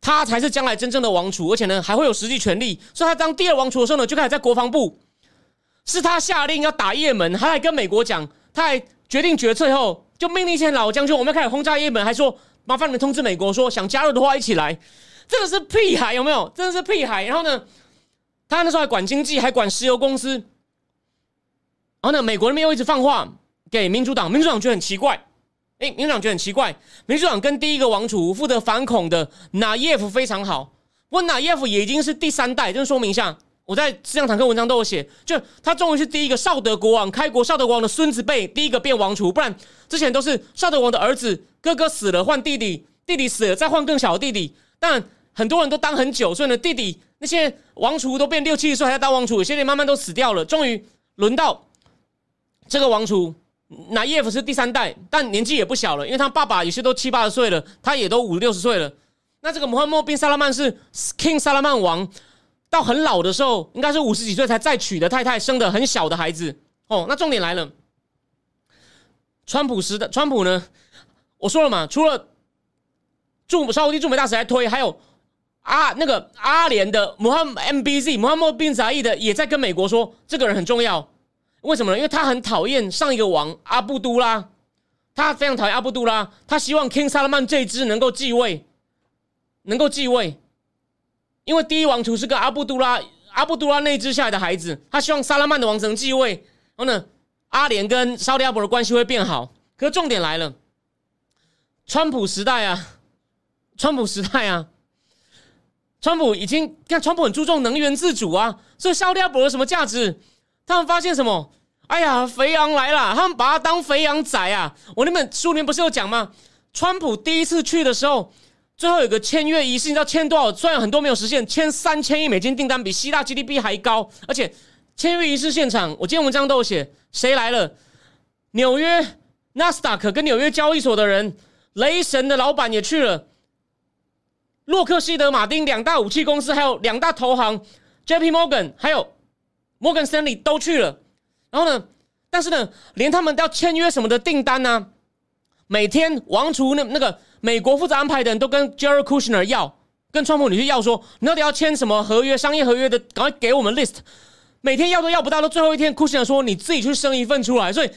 他才是将来真正的王储，而且呢还会有实际权利。所以他当第二王储的时候呢，就开始在国防部。是他下令要打也门，他还跟美国讲，他还决定决策后，就命令一些老将军，我们要开始轰炸也门，还说麻烦你们通知美国，说想加入的话一起来。真的是屁孩，有没有？真的是屁孩。然后呢，他那时候还管经济，还管石油公司。然后呢，美国那边又一直放话给民主党，民主党觉得很奇怪。哎，民主党觉得很奇怪，民主党跟第一个王储负责反恐的纳耶夫非常好，不过纳耶夫也已经是第三代，就是说明一下。我在《思想坦克》文章都有写，就他终于是第一个少德国王，开国少德国王的孙子辈，第一个变王储，不然之前都是少德王的儿子，哥哥死了换弟弟，弟弟死了再换更小的弟弟。但很多人都当很久，所以呢，弟弟那些王储都变六七十岁还在当王储，有些人慢慢都死掉了。终于轮到这个王储，那耶夫是第三代，但年纪也不小了，因为他爸爸有些都七八十岁了，他也都五六十岁了。那这个穆罕默宾萨拉曼是 King 萨拉曼王。到很老的时候，应该是五十几岁才再娶的太太，生的很小的孩子。哦，那重点来了，川普时的川普呢？我说了嘛，除了驻沙地驻美大使来推，还有阿那个阿联的穆罕 MBZ 穆罕默宾扎伊的也在跟美国说，这个人很重要。为什么呢？因为他很讨厌上一个王阿布都拉，他非常讨厌阿布都拉，他希望 King Salman 这一支能够继位，能够继位。因为第一王储是个阿布杜拉，阿布杜拉那支下来的孩子，他希望萨拉曼的王能继位。然后呢，阿联跟沙利阿伯的关系会变好。可是重点来了，川普时代啊，川普时代啊，川普已经看川普很注重能源自主啊，所以沙利阿伯有什么价值？他们发现什么？哎呀，肥羊来了，他们把他当肥羊宰啊！我那本书里面不是有讲吗？川普第一次去的时候。最后有个签约仪式，你知道签多少？虽然很多没有实现，签三千亿美金订单，比希腊 GDP 还高。而且签约仪式现场，我今天文章都有写，谁来了？纽约纳斯达克跟纽约交易所的人，雷神的老板也去了，洛克希德马丁两大武器公司，还有两大投行 JP Morgan，还有 Morgan Stanley 都去了。然后呢？但是呢，连他们要签约什么的订单呢？每天王厨那那个。美国负责安排的人都跟 Jared Kushner 要，跟川普女婿要说，你到底要签什么合约？商业合约的，赶快给我们 list。每天要都要不到，到最后一天，Kushner 说你自己去生一份出来，所以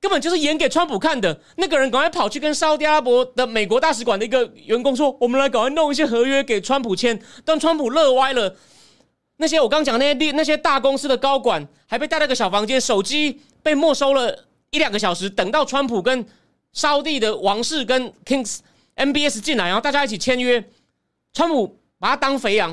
根本就是演给川普看的。那个人赶快跑去跟沙特阿拉伯的美国大使馆的一个员工说，我们来赶快弄一些合约给川普签。但川普乐歪了。那些我刚讲那些那些大公司的高管还被带到个小房间，手机被没收了一两个小时，等到川普跟沙地的王室跟 Kings。MBS 进来，然后大家一起签约，川普把他当肥羊。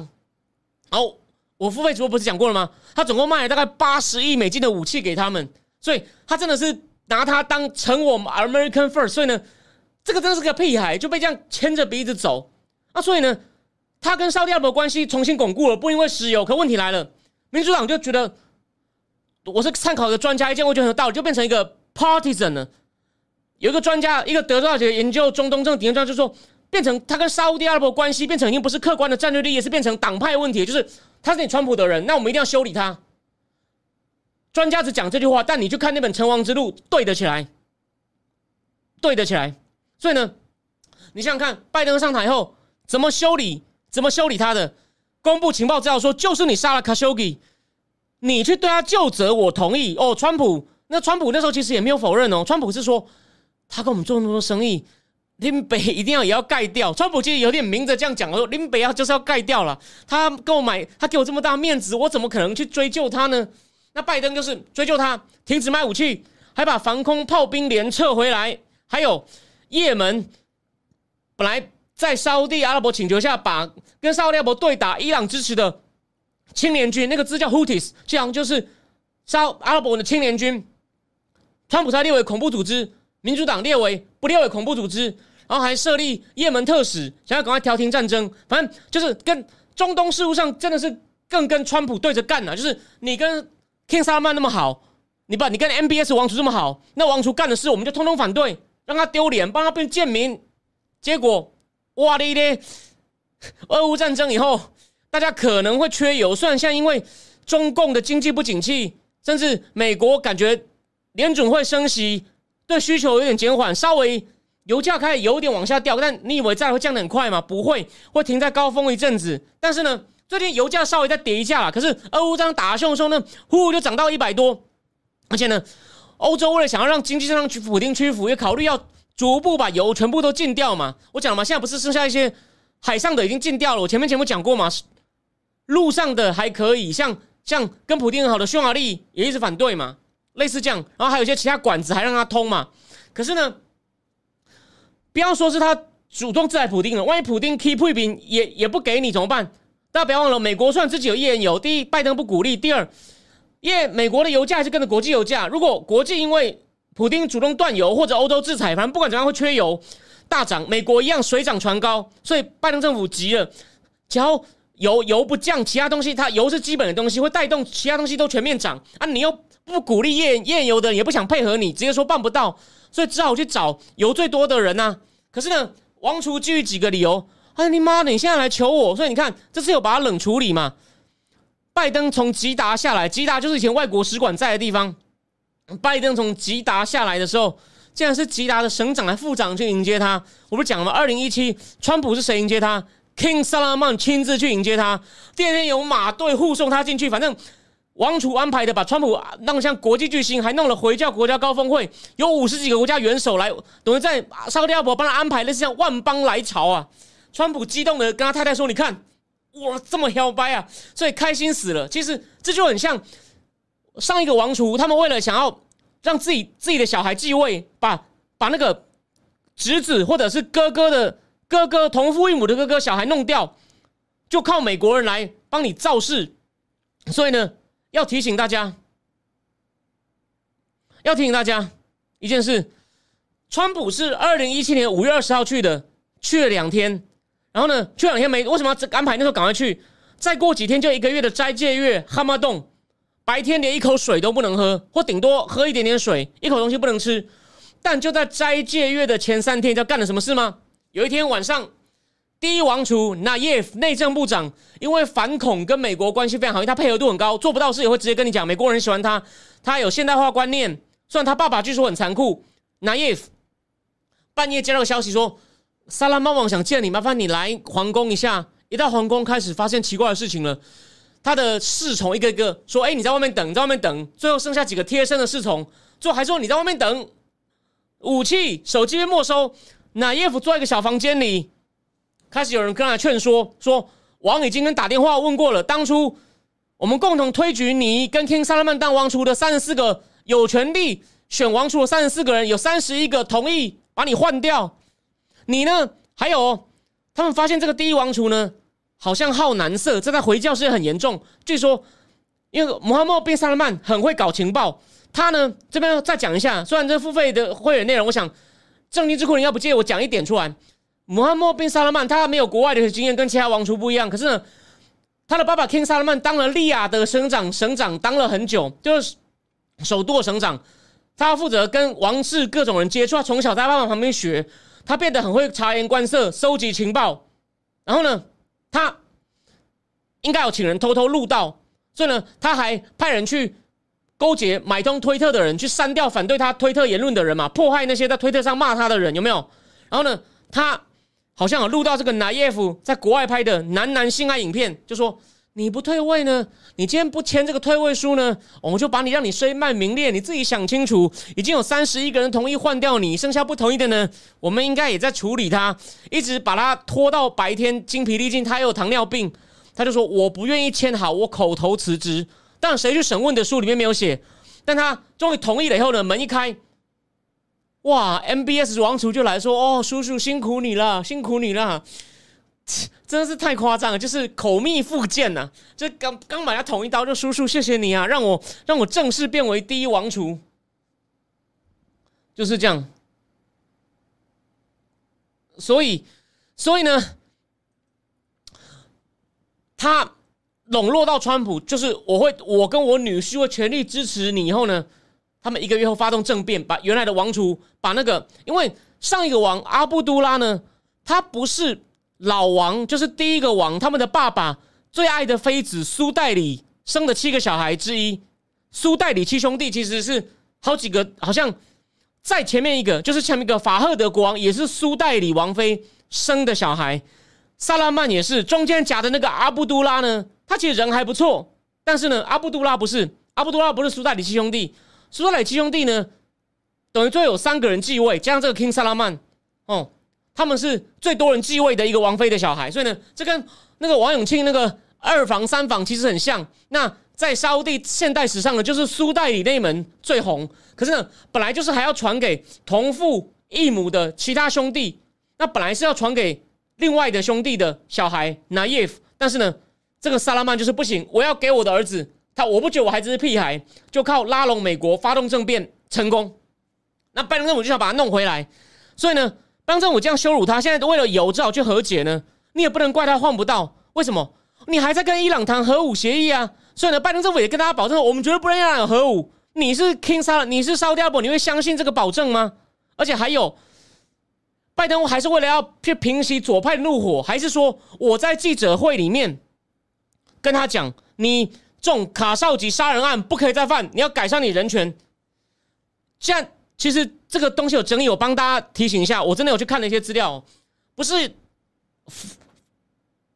然后我付费直播不是讲过了吗？他总共卖了大概八十亿美金的武器给他们，所以他真的是拿他当成我们 American First。所以呢，这个真的是个屁孩，就被这样牵着鼻子走。啊，所以呢，他跟沙特阿拉伯关系重新巩固了，不因为石油。可问题来了，民主党就觉得我是参考一个专家意见，我觉得很有道理，就变成一个 partisan 了。有一个专家，一个德州大学研究中东政顶尖专家就说，变成他跟沙特阿拉伯关系变成已经不是客观的战略利益，是变成党派问题，就是他是你川普的人，那我们一定要修理他。专家只讲这句话，但你去看那本《成王之路》，对得起来，对得起来。所以呢，你想想看，拜登上台后怎么修理？怎么修理他的？公布情报资料说，就是你杀了卡修吉，你去对他就责，我同意。哦，川普，那川普那时候其实也没有否认哦。川普是说，他跟我们做那么多生意，林北一定要也要盖掉。川普其实有点明着这样讲，说林北要就是要盖掉了。他跟我买，他给我这么大面子，我怎么可能去追究他呢？那拜登就是追究他，停止卖武器，还把防空炮兵连撤回来，还有也门本来。在沙地阿拉伯请求下，把跟沙特阿拉伯对打伊朗支持的青年军，那个字叫 Houthis，这样就是沙阿拉伯的青年军。川普他列为恐怖组织，民主党列为不列为恐怖组织，然后还设立也门特使，想要赶快调停战争。反正就是跟中东事务上真的是更跟川普对着干了。就是你跟 King Salman 那么好，你把你跟 MBS 王储这么好，那王储干的事我们就通通反对，让他丢脸，帮他变贱民。结果。哇哩嘞！俄乌战争以后，大家可能会缺油。虽然现在因为中共的经济不景气，甚至美国感觉联准会升息，对需求有点减缓，稍微油价开始有点往下掉。但你以为再会降得很快吗？不会，会停在高峰一阵子。但是呢，最近油价稍微再跌一下了。可是俄乌这样打凶的时候呢，呼就涨到一百多。而且呢，欧洲为了想要让经济上去普丁屈服，也考虑要。逐步把油全部都禁掉嘛？我讲了嘛，现在不是剩下一些海上的已经禁掉了。我前面节目讲过嘛，路上的还可以，像像跟普京很好的匈牙利也一直反对嘛，类似这样。然后还有一些其他管子还让它通嘛。可是呢，不要说是他主动制裁普京了，万一普京 keep 一兵也也不给你怎么办？大家不要忘了，美国虽然自己有页岩油，第一拜登不鼓励，第二，因为美国的油价还是跟着国际油价。如果国际因为普丁主动断油，或者欧洲制裁，反正不管怎样会缺油大涨，美国一样水涨船高，所以拜登政府急了，只要油油不降，其他东西它油是基本的东西，会带动其他东西都全面涨啊！你又不鼓励验验油的，也不想配合你，直接说办不到，所以只好去找油最多的人呐。可是呢，王储基于几个理由，哎你妈的，你现在来求我，所以你看这次有把他冷处理嘛？拜登从吉达下来，吉达就是以前外国使馆在的地方。拜登从吉达下来的时候，竟然是吉达的省长、还副长去迎接他。我不是讲了吗？二零一七，川普是谁迎接他？King Salman 亲自去迎接他。第二天有马队护送他进去。反正王储安排的，把川普弄像国际巨星，还弄了回教国家高峰会，有五十几个国家元首来，等于在沙特阿拉伯帮他安排，类似像万邦来朝啊。川普激动的跟他太太说：“你看，哇，这么摇摆啊！”所以开心死了。其实这就很像。上一个王储，他们为了想要让自己自己的小孩继位，把把那个侄子或者是哥哥的哥哥同父异母的哥哥小孩弄掉，就靠美国人来帮你造势。所以呢，要提醒大家，要提醒大家一件事：川普是二零一七年五月二十号去的，去了两天，然后呢，去两天没为什么要安排那时候赶快去？再过几天就一个月的斋戒月，哈马洞。白天连一口水都不能喝，或顶多喝一点点水，一口东西不能吃。但就在斋戒月的前三天，你知道干了什么事吗？有一天晚上，第一王储纳耶夫内政部长因为反恐跟美国关系非常好，因为他配合度很高，做不到事也会直接跟你讲。美国人喜欢他，他有现代化观念。虽然他爸爸据说很残酷，纳耶夫半夜接到消息说，萨拉曼王想见你，麻烦你来皇宫一下。一到皇宫，开始发现奇怪的事情了。他的侍从一个一个说：“哎，你在外面等，在外面等。”最后剩下几个贴身的侍从，最后还说：“你在外面等。”武器、手机没收。那耶夫坐在一个小房间里，开始有人跟他劝说：“说王已经跟打电话问过了，当初我们共同推举你跟 King 萨拉曼当王储的三十四个有权利选王储的三十四个人，有三十一个同意把你换掉。你呢？还有，他们发现这个第一王储呢？”好像好男色，这在回教世界很严重。据说，因为穆罕默德·宾·萨勒曼很会搞情报，他呢这边再讲一下。虽然这付费的会员内容，我想正经智库人要不介意我讲一点出来。穆罕默宾萨勒曼他没有国外的经验，跟其他王储不一样。可是呢，他的爸爸 King 萨勒曼当了利雅得省长，省长当了很久，就是首都的省长。他负责跟王室各种人接触，他从小在爸爸旁边学，他变得很会察言观色，收集情报。然后呢，他应该有请人偷偷录到，所以呢，他还派人去勾结买通推特的人，去删掉反对他推特言论的人嘛，迫害那些在推特上骂他的人，有没有？然后呢，他好像有录到这个拿耶夫在国外拍的男男性爱影片，就说。你不退位呢？你今天不签这个退位书呢？我们就把你让你身败名裂。你自己想清楚，已经有三十一个人同意换掉你，剩下不同意的呢？我们应该也在处理他，一直把他拖到白天精疲力尽。他又有糖尿病，他就说我不愿意签好，我口头辞职。但谁去审问的书里面没有写？但他终于同意了以后呢？门一开，哇！MBS 王储就来说：“哦，叔叔辛苦你了，辛苦你了。”真的是太夸张了，就是口蜜腹剑呐！就刚刚把他捅一刀，就叔叔谢谢你啊，让我让我正式变为第一王储，就是这样。所以，所以呢，他笼络到川普，就是我会，我跟我女婿会全力支持你。以后呢，他们一个月后发动政变，把原来的王储，把那个，因为上一个王阿布都拉呢，他不是。老王就是第一个王，他们的爸爸最爱的妃子苏代里生的七个小孩之一。苏代里七兄弟其实是好几个，好像在前面一个就是前面一个法赫德国王，也是苏代里王妃生的小孩。萨拉曼也是中间夹的那个阿布都拉呢，他其实人还不错，但是呢，阿布都拉不是阿布都拉不是苏代里七兄弟，苏代里七兄弟呢，等于最后有三个人继位，加上这个 King 萨拉曼哦。他们是最多人继位的一个王妃的小孩，所以呢，这跟那个王永庆那个二房三房其实很像。那在沙乌地现代史上呢，就是苏代里那门最红。可是呢，本来就是还要传给同父异母的其他兄弟，那本来是要传给另外的兄弟的小孩拿耶夫，但是呢，这个萨拉曼就是不行，我要给我的儿子。他我不觉得我孩子是屁孩，就靠拉拢美国发动政变成功。那拜登政府就想把他弄回来，所以呢。当政府这样羞辱他，现在都为了有只好去和解呢？你也不能怪他换不到，为什么？你还在跟伊朗谈核武协议啊？所以呢，拜登政府也跟大家保证，我们绝对不能让有核武。你是 King 沙了，你是烧掉不？你会相信这个保证吗？而且还有，拜登还是为了要去平息左派怒火，还是说我在记者会里面跟他讲，你这种卡少级杀人案不可以再犯，你要改善你人权。这样。其实这个东西有争议，我帮大家提醒一下。我真的有去看了一些资料，不是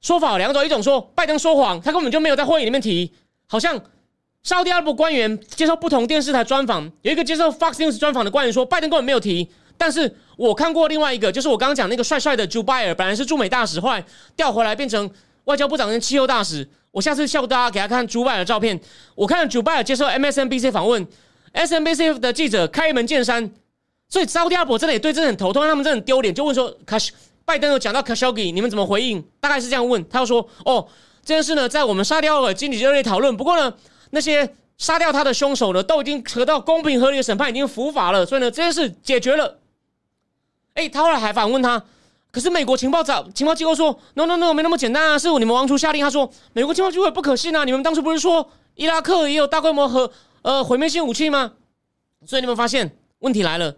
说法两种，一种说拜登说谎，他根本就没有在会议里面提。好像沙特阿拉伯官员接受不同电视台专访，有一个接受 Fox News 专访的官员说，拜登根本没有提。但是我看过另外一个，就是我刚刚讲那个帅帅的 j 拜尔，本来是驻美大使，后来调回来变成外交部长跟气候大使。我下次笑大家给他看朱拜尔的照片。我看朱拜尔接受 MSNBC 访问。SMBC 的记者开门见山，所以沙特阿伯真的也对这很头痛，他们真的很丢脸，就问说：卡什拜登有讲到 Khashoggi，你们怎么回应？大概是这样问。他又说：哦，这件事呢，在我们沙特阿伯经济热烈讨论。不过呢，那些杀掉他的凶手呢，都已经得到公平合理的审判，已经伏法了。所以呢，这件事解决了。哎，他后来还反问他，可是美国情报早情报机构说：no no no，没那么简单啊，是你们王储下令。他说：美国情报机构不可信啊，你们当初不是说伊拉克也有大规模和？呃，毁灭性武器吗？所以你们发现问题来了。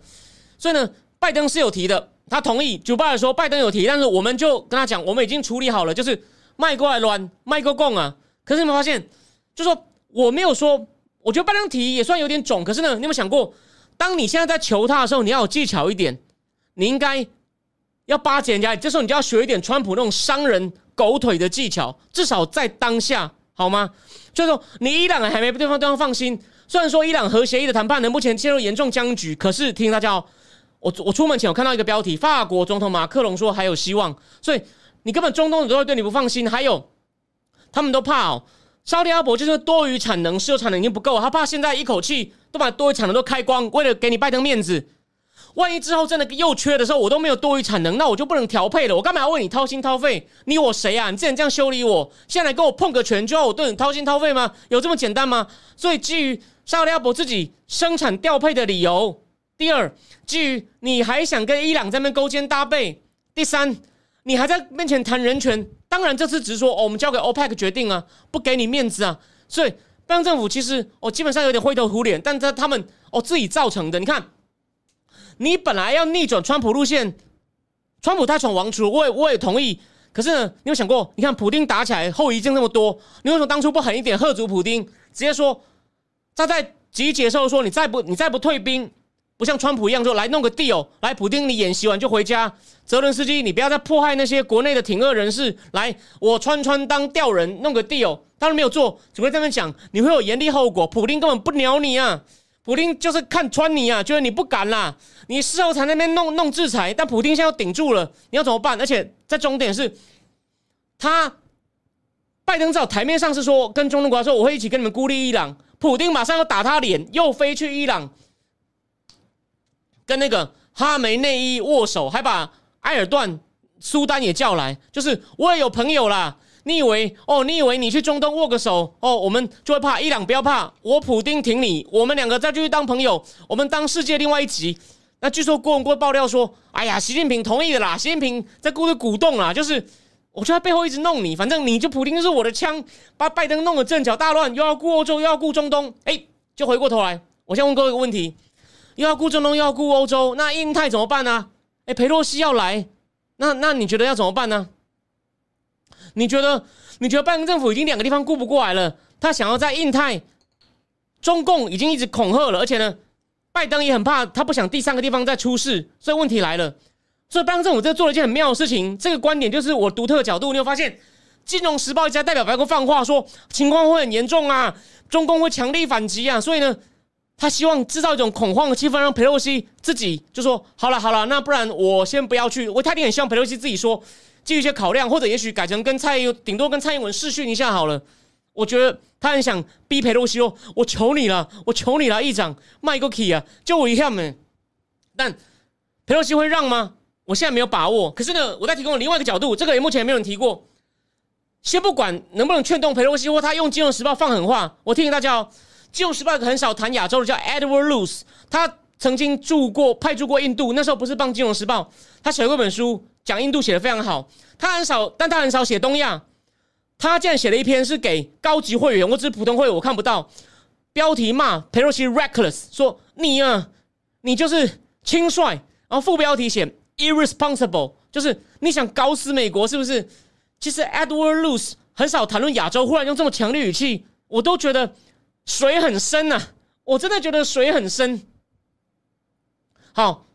所以呢，拜登是有提的，他同意。九拜尔说拜登有提，但是我们就跟他讲，我们已经处理好了，就是卖过来乱卖过供啊。可是你们发现，就说我没有说，我觉得拜登提也算有点肿。可是呢，你有没有想过，当你现在在求他的时候，你要有技巧一点，你应该要巴结人家。这时候你就要学一点川普那种商人狗腿的技巧，至少在当下，好吗？就是说，你伊朗还没对方对方放心。虽然说伊朗核协议的谈判呢目前陷入严重僵局，可是提醒大家哦，我我出门前我看到一个标题，法国总统马克龙说还有希望，所以你根本中东都会对你不放心。还有他们都怕哦，沙特阿伯就是多余产能，石油产能已经不够，他怕现在一口气都把多余产能都开光，为了给你拜登面子。万一之后真的又缺的时候，我都没有多余产能，那我就不能调配了。我干嘛要为你掏心掏肺？你我谁啊？你之前这样修理我，现在来跟我碰个拳就要我对你掏心掏肺吗？有这么简单吗？所以基于沙特阿伯自己生产调配的理由，第二，基于你还想跟伊朗在那边勾肩搭背；第三，你还在面前谈人权，当然这次只是说哦，我们交给 OPEC 决定啊，不给你面子啊。所以拜登政府其实哦，基本上有点灰头土脸，但他他们哦自己造成的。你看，你本来要逆转川普路线，川普他闯王储，我也我也同意。可是呢，你有想过，你看普丁打起来后遗症那么多，你为什么当初不狠一点，喝足普丁，直接说他在集结时候说，你再不你再不退兵。不像川普一样说来弄个 deal，来普丁你演习完就回家。泽伦斯基，你不要再迫害那些国内的挺俄人士。来，我川川当调人弄个 deal，当然没有做，只会这么讲，你会有严厉后果。普丁根本不鸟你啊，普丁就是看穿你啊，觉得你不敢啦。你事后才那边弄弄制裁，但普丁现在要顶住了，你要怎么办？而且在重点是，他拜登在台面上是说跟中东国家说我会一起跟你们孤立伊朗，普丁马上要打他脸，又飞去伊朗。跟那个哈梅内伊握手，还把埃尔段、苏丹也叫来，就是我也有朋友啦。你以为哦？你以为你去中东握个手哦，我们就会怕伊朗？不要怕，我普丁挺你，我们两个再继续当朋友，我们当世界另外一极。那据说郭文贵爆料说，哎呀，习近平同意的啦，习近平在故意鼓动啦，就是我就在背后一直弄你，反正你就普丁是我的枪，把拜登弄得阵脚大乱，又要顾欧洲，又要顾中东，哎，就回过头来，我先问各位一个问题。又要顾中东，又要顾欧洲，那印太怎么办呢？哎，佩洛西要来，那那你觉得要怎么办呢？你觉得你觉得拜登政府已经两个地方顾不过来了，他想要在印太，中共已经一直恐吓了，而且呢，拜登也很怕，他不想第三个地方再出事，所以问题来了。所以拜登政府这做了一件很妙的事情，这个观点就是我独特的角度。你有发现，《金融时报》一家代表白宫放话说，情况会很严重啊，中共会强力反击啊，所以呢。他希望制造一种恐慌的气氛，让佩洛西自己就说：“好了好了，那不然我先不要去。”我他一定很希望佩洛西自己说，基于一些考量，或者也许改成跟蔡英，顶多跟蔡英文试训一下好了。我觉得他很想逼佩洛西说：“我求你了，我求你了，议长麦克基啊，救我一下嘛！”但佩洛西会让吗？我现在没有把握。可是呢，我再提供另外一个角度，这个也目前没有人提过。先不管能不能劝动佩洛西，或他用《金融时报》放狠话，我提醒大家哦。《金融时报》很少谈亚洲的，叫 Edward Luce，他曾经住过、派驻过印度。那时候不是帮《金融时报》，他写过一本书，讲印度写的非常好。他很少，但他很少写东亚。他竟然写了一篇是给高级会员，我只是普通会员，我看不到。标题骂 Pelosi reckless，说你啊，你就是轻率。然后副标题写 irresponsible，就是你想搞死美国是不是？其实 Edward Luce 很少谈论亚洲，忽然用这么强烈语气，我都觉得。水很深呐，我真的觉得水很深。好，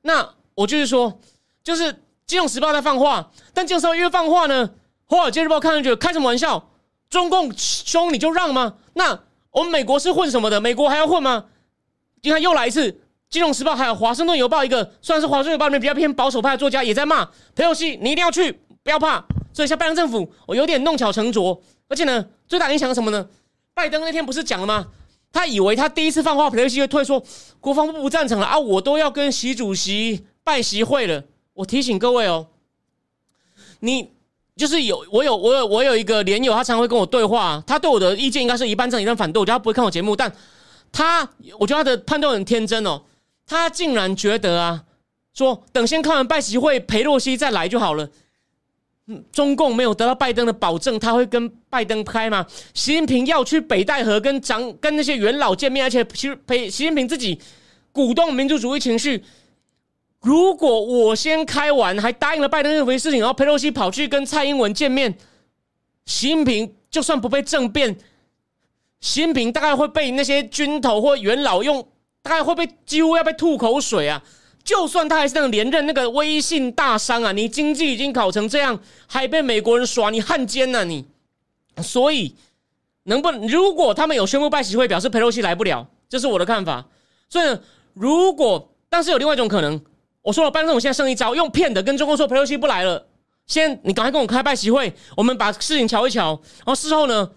那我就是说，就是《金融时报》在放话，但《金融时报》越放话呢，《华尔街日报》看上去开什么玩笑？中共凶你就让吗？那我们美国是混什么的？美国还要混吗？你看又来一次，《金融时报》还有《华盛顿邮报》一个，虽然是《华盛顿邮报》里面比较偏保守派的作家也在骂裴友西，你一定要去，不要怕。所以像拜登政府，我有点弄巧成拙，而且呢，最大影响是什么呢？拜登那天不是讲了吗？他以为他第一次放话，佩洛西会退说国防部不赞成了啊！我都要跟习主席拜习会了。我提醒各位哦，你就是有我有我有我有一个连友，他常会跟我对话，他对我的意见应该是一半正一半反对。我觉得他不会看我节目，但他我觉得他的判断很天真哦，他竟然觉得啊，说等先看完拜习会，裴洛西再来就好了。中共没有得到拜登的保证，他会跟拜登开吗？习近平要去北戴河跟长跟那些元老见面，而且其实陪习近平自己鼓动民族主义情绪。如果我先开完，还答应了拜登任何事情，然后佩洛西跑去跟蔡英文见面，习近平就算不被政变，习近平大概会被那些军头或元老用，大概会被几乎要被吐口水啊。就算他还是那个连任那个威信大伤啊，你经济已经搞成这样，还被美国人耍你汉奸呢你，所以能不能如果他们有宣布拜习会，表示佩洛西来不了，这是我的看法。所以如果但是有另外一种可能，我说了，班政府现在剩一招，用骗的跟中共说佩洛西不来了，先你赶快跟我开拜习会，我们把事情瞧一瞧，然后事后呢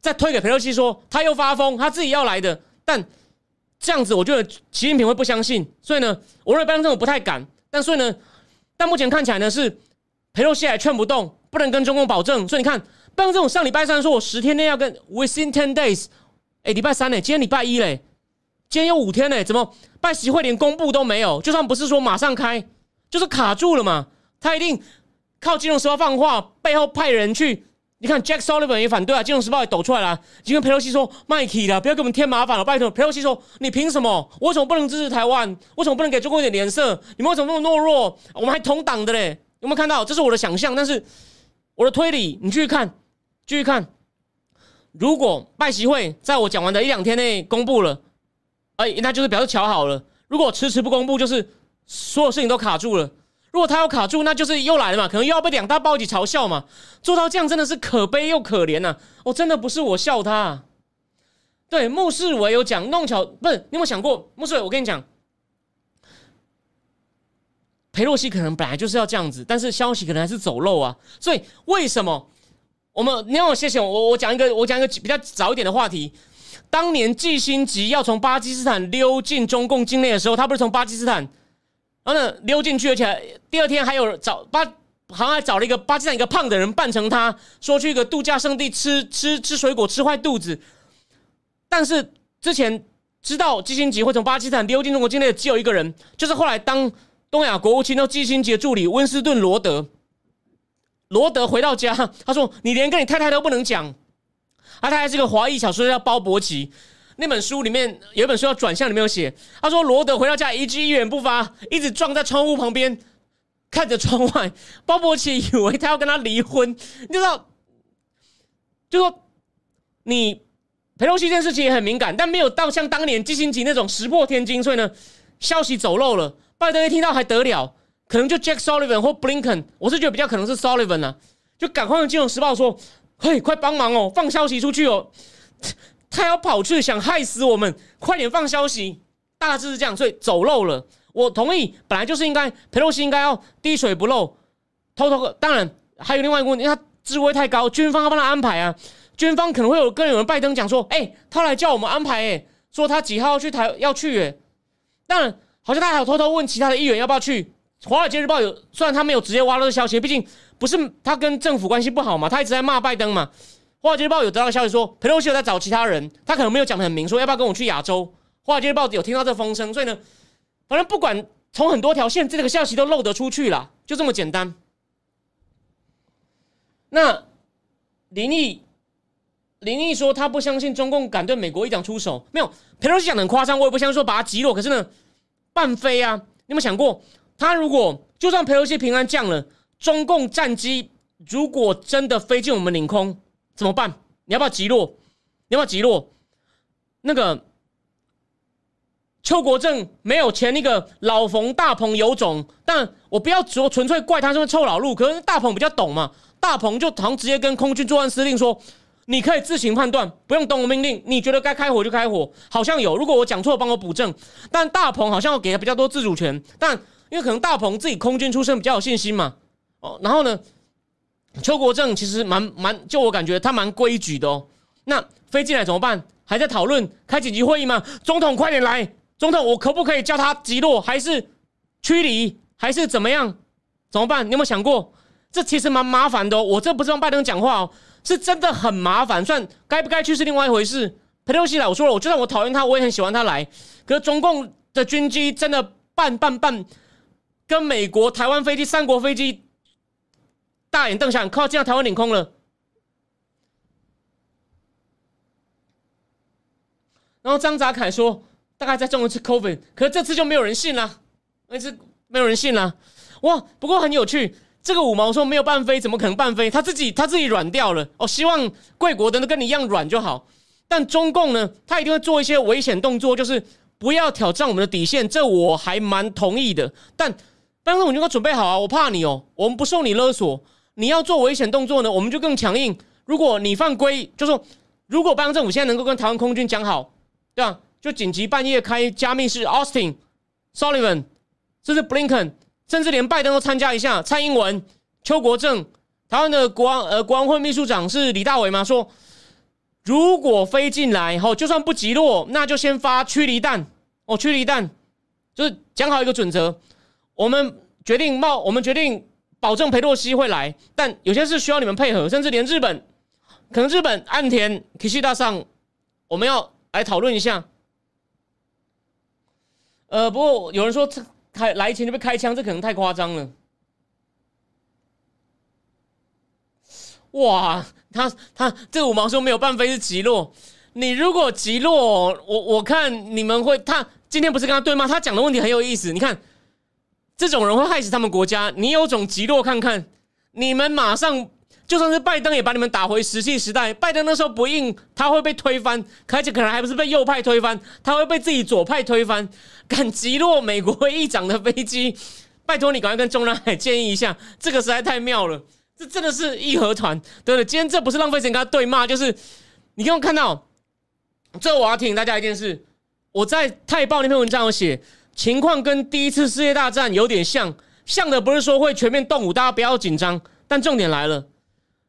再推给佩洛西说他又发疯，他自己要来的，但。这样子，我觉得习近平会不相信，所以呢，我认为拜登政府不太敢。但所以呢，但目前看起来呢，是佩洛西还劝不动，不能跟中共保证。所以你看，拜登政府上礼拜三说我十天内要跟 within ten days，哎，礼拜三呢，今天礼拜一嘞，今天有五天呢，怎么拜习会连公布都没有？就算不是说马上开，就是卡住了嘛。他一定靠《金融时报》放话，背后派人去。你看，Jack Sullivan 也反对啊，《金融时报》也抖出来了，就跟佩洛西说：“麦克了，不要给我们添麻烦了，拜托。”佩洛西说：“你凭什么？我为什么不能支持台湾？为什么不能给中国一点脸色？你们为什么那么懦弱？我们还同党的嘞？有没有看到？这是我的想象，但是我的推理，你继续看，继续看。如果拜习会在我讲完的一两天内公布了，哎，那就是表示瞧好了。如果迟迟不公布，就是所有事情都卡住了。”如果他要卡住，那就是又来了嘛，可能又要被两大报一起嘲笑嘛。做到这样真的是可悲又可怜呐！哦，真的不是我笑他。对，穆世伟有讲弄巧，不是你有没有想过？穆世伟，我跟你讲，裴洛西可能本来就是要这样子，但是消息可能还是走漏啊。所以为什么我们？你让我谢谢，我我讲一个，我讲一个比较早一点的话题。当年季辛吉要从巴基斯坦溜进中共境内的时候，他不是从巴基斯坦？然后呢，溜进去，而且第二天还有找巴，好像还找了一个巴基斯坦一个胖的人扮成他，说去一个度假胜地吃吃吃水果吃坏肚子。但是之前知道基辛吉会从巴基斯坦溜进中国境内的只有一个人，就是后来当东亚国务卿的基辛吉的助理温斯顿罗德。罗德回到家，他说：“你连跟你太太都不能讲。”啊他还是个华裔小说家包伯奇。那本书里面有一本书要转向，里面有写，他说罗德回到家一句一言不发，一直撞在窗户旁边，看着窗外。鲍勃奇以为他要跟他离婚，你知道，就说你裴洛西这件事情也很敏感，但没有到像当年基辛吉那种石破天惊，所以呢，消息走漏了，拜登一听到还得了，可能就 Jack Sullivan 或 Blinken，我是觉得比较可能是 Sullivan 啊，就赶快用金融时报说，嘿，快帮忙哦，放消息出去哦。他要跑去想害死我们，快点放消息，大致是这样，所以走漏了。我同意，本来就是应该佩洛西应该要滴水不漏，偷偷。当然还有另外一个问题，他职位太高，军方要帮他安排啊。军方可能会有跟有人拜登讲说，哎，他来叫我们安排，哎，说他几号去台要去，哎。当然，好像他还有偷偷问其他的议员要不要去。华尔街日报有，虽然他没有直接挖到这消息，毕竟不是他跟政府关系不好嘛，他一直在骂拜登嘛。华尔街日报有得到消息说，佩洛西有在找其他人，他可能没有讲的很明，说要不要跟我去亚洲。华尔街日报有听到这风声，所以呢，反正不管从很多条线，这个消息都漏得出去了，就这么简单。那林毅，林毅说他不相信中共敢对美国一掌出手，没有。佩洛西讲的很夸张，我也不相信说把他击落，可是呢，半飞啊！你有没有想过，他如果就算佩洛西平安降了，中共战机如果真的飞进我们领空？怎么办？你要不要击落？你要不要击落？那个邱国正没有前那个老冯大鹏有种，但我不要说纯粹怪他这么臭老路，可是大鹏比较懂嘛。大鹏就好像直接跟空军作战司令说：“你可以自行判断，不用等我命令。你觉得该开火就开火。”好像有，如果我讲错，帮我补正。但大鹏好像要给他比较多自主权，但因为可能大鹏自己空军出身，比较有信心嘛。哦，然后呢？邱国正其实蛮蛮，就我感觉他蛮规矩的哦。那飞进来怎么办？还在讨论开紧急会议吗？总统快点来！总统，我可不可以叫他击落，还是驱离，还是怎么样？怎么办？你有没有想过？这其实蛮麻烦的。我这不是帮拜登讲话哦，是真的很麻烦。算该不该去是另外一回事。佩洛西来，我说了，我就算我讨厌他，我也很喜欢他来。可是中共的军机真的半半半，跟美国台湾飞机、三国飞机。大眼瞪小眼，靠近到台湾领空了。然后张泽凯说，大概再中一次 COVID，可是这次就没有人信了，那次没有人信了。哇，不过很有趣，这个五毛说没有半飞，怎么可能半飞？他自己他自己软掉了。哦，希望贵国的都跟你一样软就好。但中共呢，他一定会做一些危险动作，就是不要挑战我们的底线，这我还蛮同意的。但但是，我应该准备好啊，我怕你哦，我们不受你勒索。你要做危险动作呢，我们就更强硬。如果你犯规，就说如果拜登政府现在能够跟台湾空军讲好，对吧？就紧急半夜开加密室，Austin、Sullivan，甚至 Blinken，甚至连拜登都参加一下。蔡英文、邱国正，台湾的国安呃国安会秘书长是李大伟吗？说如果飞进来后，就算不击落，那就先发驱离弹哦，驱离弹就是讲好一个准则。我们决定冒，我们决定。保证裴洛西会来，但有些事需要你们配合，甚至连日本，可能日本岸田 Kishida 上，我们要来讨论一下。呃，不过有人说开来前就被开枪，这可能太夸张了。哇，他他这五毛说没有半飞是极落，你如果极落，我我看你们会他今天不是跟他对吗，他讲的问题很有意思。你看，这种人会害死他们国家，你有种极落看看，你们马上就算是拜登也把你们打回石器时代。拜登那时候不硬，他会被推翻，而且可能还不是被右派推翻，他会被自己左派推翻。敢击落美国议长的飞机，拜托你赶快跟中南海建议一下，这个实在太妙了。这真的是义和团，对不对？今天这不是浪费时间跟他对骂，就是你刚刚看到，最后我要提醒大家一件事：我在《泰报》那篇文章有写，情况跟第一次世界大战有点像，像的不是说会全面动武，大家不要紧张。但重点来了，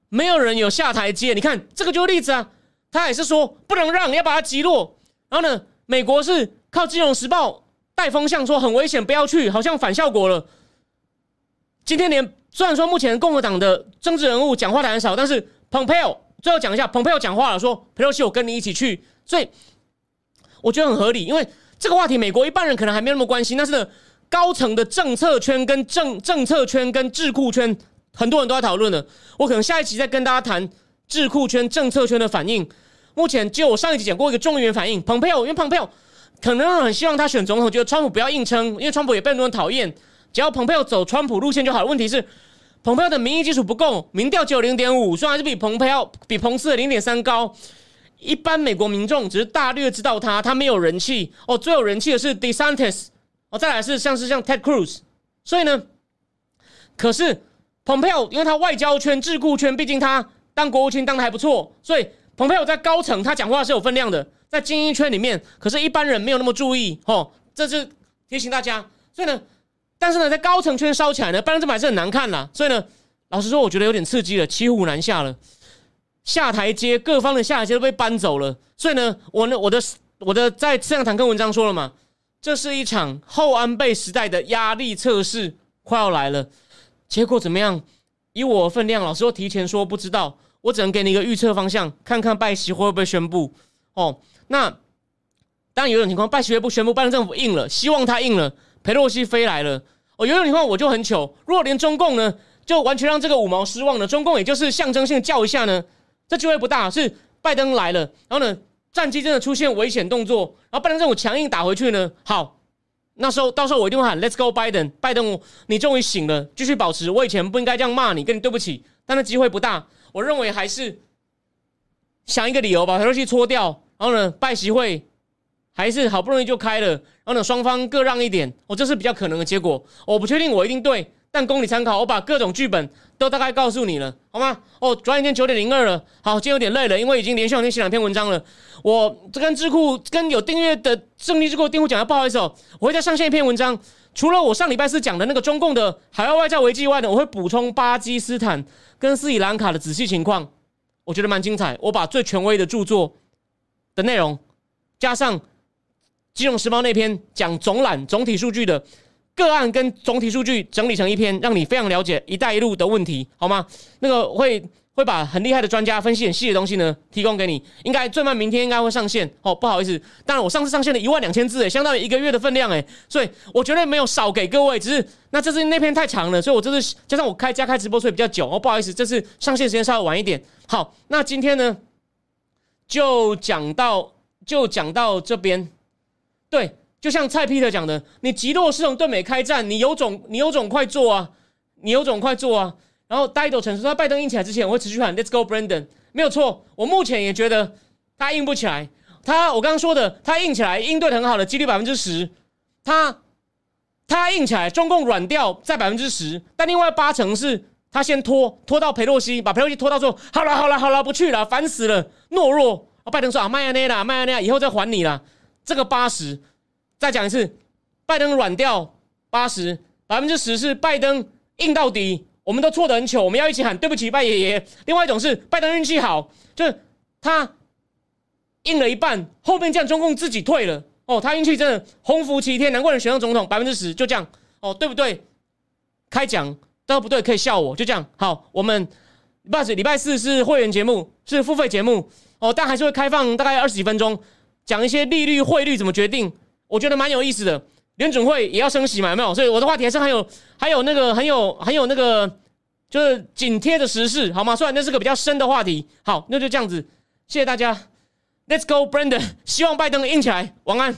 没有人有下台阶。你看这个就是例子啊，他也是说不能让，要把它击落。然后呢，美国是靠《金融时报》带风向，说很危险，不要去，好像反效果了。今天连。虽然说目前共和党的政治人物讲话的很少，但是蓬佩奥最后讲一下，蓬佩奥讲话了，说佩洛西我跟你一起去，所以我觉得很合理，因为这个话题美国一般人可能还没那么关心，但是呢高层的政策圈跟政政策圈跟智库圈很多人都在讨论的，我可能下一期再跟大家谈智库圈政策圈的反应。目前就我上一集讲过一个众议员反应，蓬佩奥因为蓬佩奥可能很希望他选总统，觉得川普不要硬撑，因为川普也被很多人讨厌，只要蓬佩奥走川普路线就好。问题是。蓬佩奥的民意基础不够，民调只有零点五，虽然还是比蓬佩奥比彭斯的零点三高。一般美国民众只是大略知道他，他没有人气哦。最有人气的是 DeSantis 哦，再来是像是像 Ted Cruz。所以呢，可是蓬佩奥因为他外交圈、智库圈，毕竟他当国务卿当的还不错，所以蓬佩奥在高层他讲话是有分量的，在精英圈里面，可是一般人没有那么注意哦。这是提醒大家，所以呢。但是呢，在高层圈烧起来呢，拜登这还是很难看啦。所以呢，老实说，我觉得有点刺激了，骑虎难下了，下台阶，各方的下台阶都被搬走了。所以呢，我呢，我的我的在这样谈跟文章说了嘛，这是一场后安倍时代的压力测试快要来了。结果怎么样？以我分量，老实说，提前说不知道，我只能给你一个预测方向，看看拜习会不会宣布。哦，那当然有种情况，拜习会不宣布，拜登政府硬了，希望他硬了。佩洛西飞来了哦，有种情况我就很糗。如果连中共呢，就完全让这个五毛失望了，中共也就是象征性叫一下呢，这机会不大。是拜登来了，然后呢，战机真的出现危险动作，然后拜登政府强硬打回去呢。好，那时候到时候我一定会喊 Let's go Biden，拜登，你终于醒了，继续保持。我以前不应该这样骂你，跟你对不起，但那机会不大。我认为还是想一个理由把佩洛西搓掉，然后呢，拜习会。还是好不容易就开了，然后呢，双方各让一点，哦，这是比较可能的结果。我不确定我一定对，但供你参考。我把各种剧本都大概告诉你了，好吗？哦，转眼间九点零二了，好，今天有点累了，因为已经连续两天写两篇文章了。我这跟智库跟有订阅的胜利智库订户讲的不好意思哦，我会再上线一篇文章，除了我上礼拜四讲的那个中共的海外外交危机外呢，我会补充巴基斯坦跟斯里兰卡的仔细情况，我觉得蛮精彩。我把最权威的著作的内容加上。金融时报那篇讲总览总体数据的个案跟总体数据整理成一篇，让你非常了解“一带一路”的问题，好吗？那个会会把很厉害的专家分析很细的东西呢，提供给你。应该最慢明天应该会上线哦。不好意思，当然我上次上线了一万两千字，诶，相当于一个月的分量，诶，所以我绝对没有少给各位，只是那这次那篇太长了，所以我这次加上我开加开直播，所以比较久哦。不好意思，这次上线时间稍微晚一点。好，那今天呢就讲到就讲到这边。对，就像蔡 Peter 讲的，你极弱是从对美开战，你有种，你有种快做啊，你有种快做啊。然后大一都陈述，他拜登硬起来之前，我会持续喊 Let's go Brandon，没有错。我目前也觉得他硬不起来。他我刚刚说的，他硬起来，应对很好的几率百分之十。他他硬起来，中共软掉在百分之十，但另外八成是他先拖拖到佩洛西，把佩洛西拖到说，好了好了好了，不去了，烦死了，懦弱。拜登说啊，麦亚内啦，麦亚内，以后再还你啦。这个八十，再讲一次，拜登软掉八十，百分之十是拜登硬到底，我们都错得很糗，我们要一起喊对不起拜爷爷。另外一种是拜登运气好，就是他硬了一半，后面这样中共自己退了，哦，他运气真的鸿福齐天，难怪能选上总统，百分之十就这样，哦，对不对？开讲，都不对可以笑我，就这样。好，我们不好意思，礼拜四是会员节目，是付费节目，哦，但还是会开放大概二十几分钟。讲一些利率、汇率怎么决定，我觉得蛮有意思的。联准会也要升息嘛，有没有？所以我的话题还是很有，还有那个很有很有那个，就是紧贴的时事，好吗？虽然那是个比较深的话题，好，那就这样子，谢谢大家，Let's go, Brendan！希望拜登硬起来，晚安。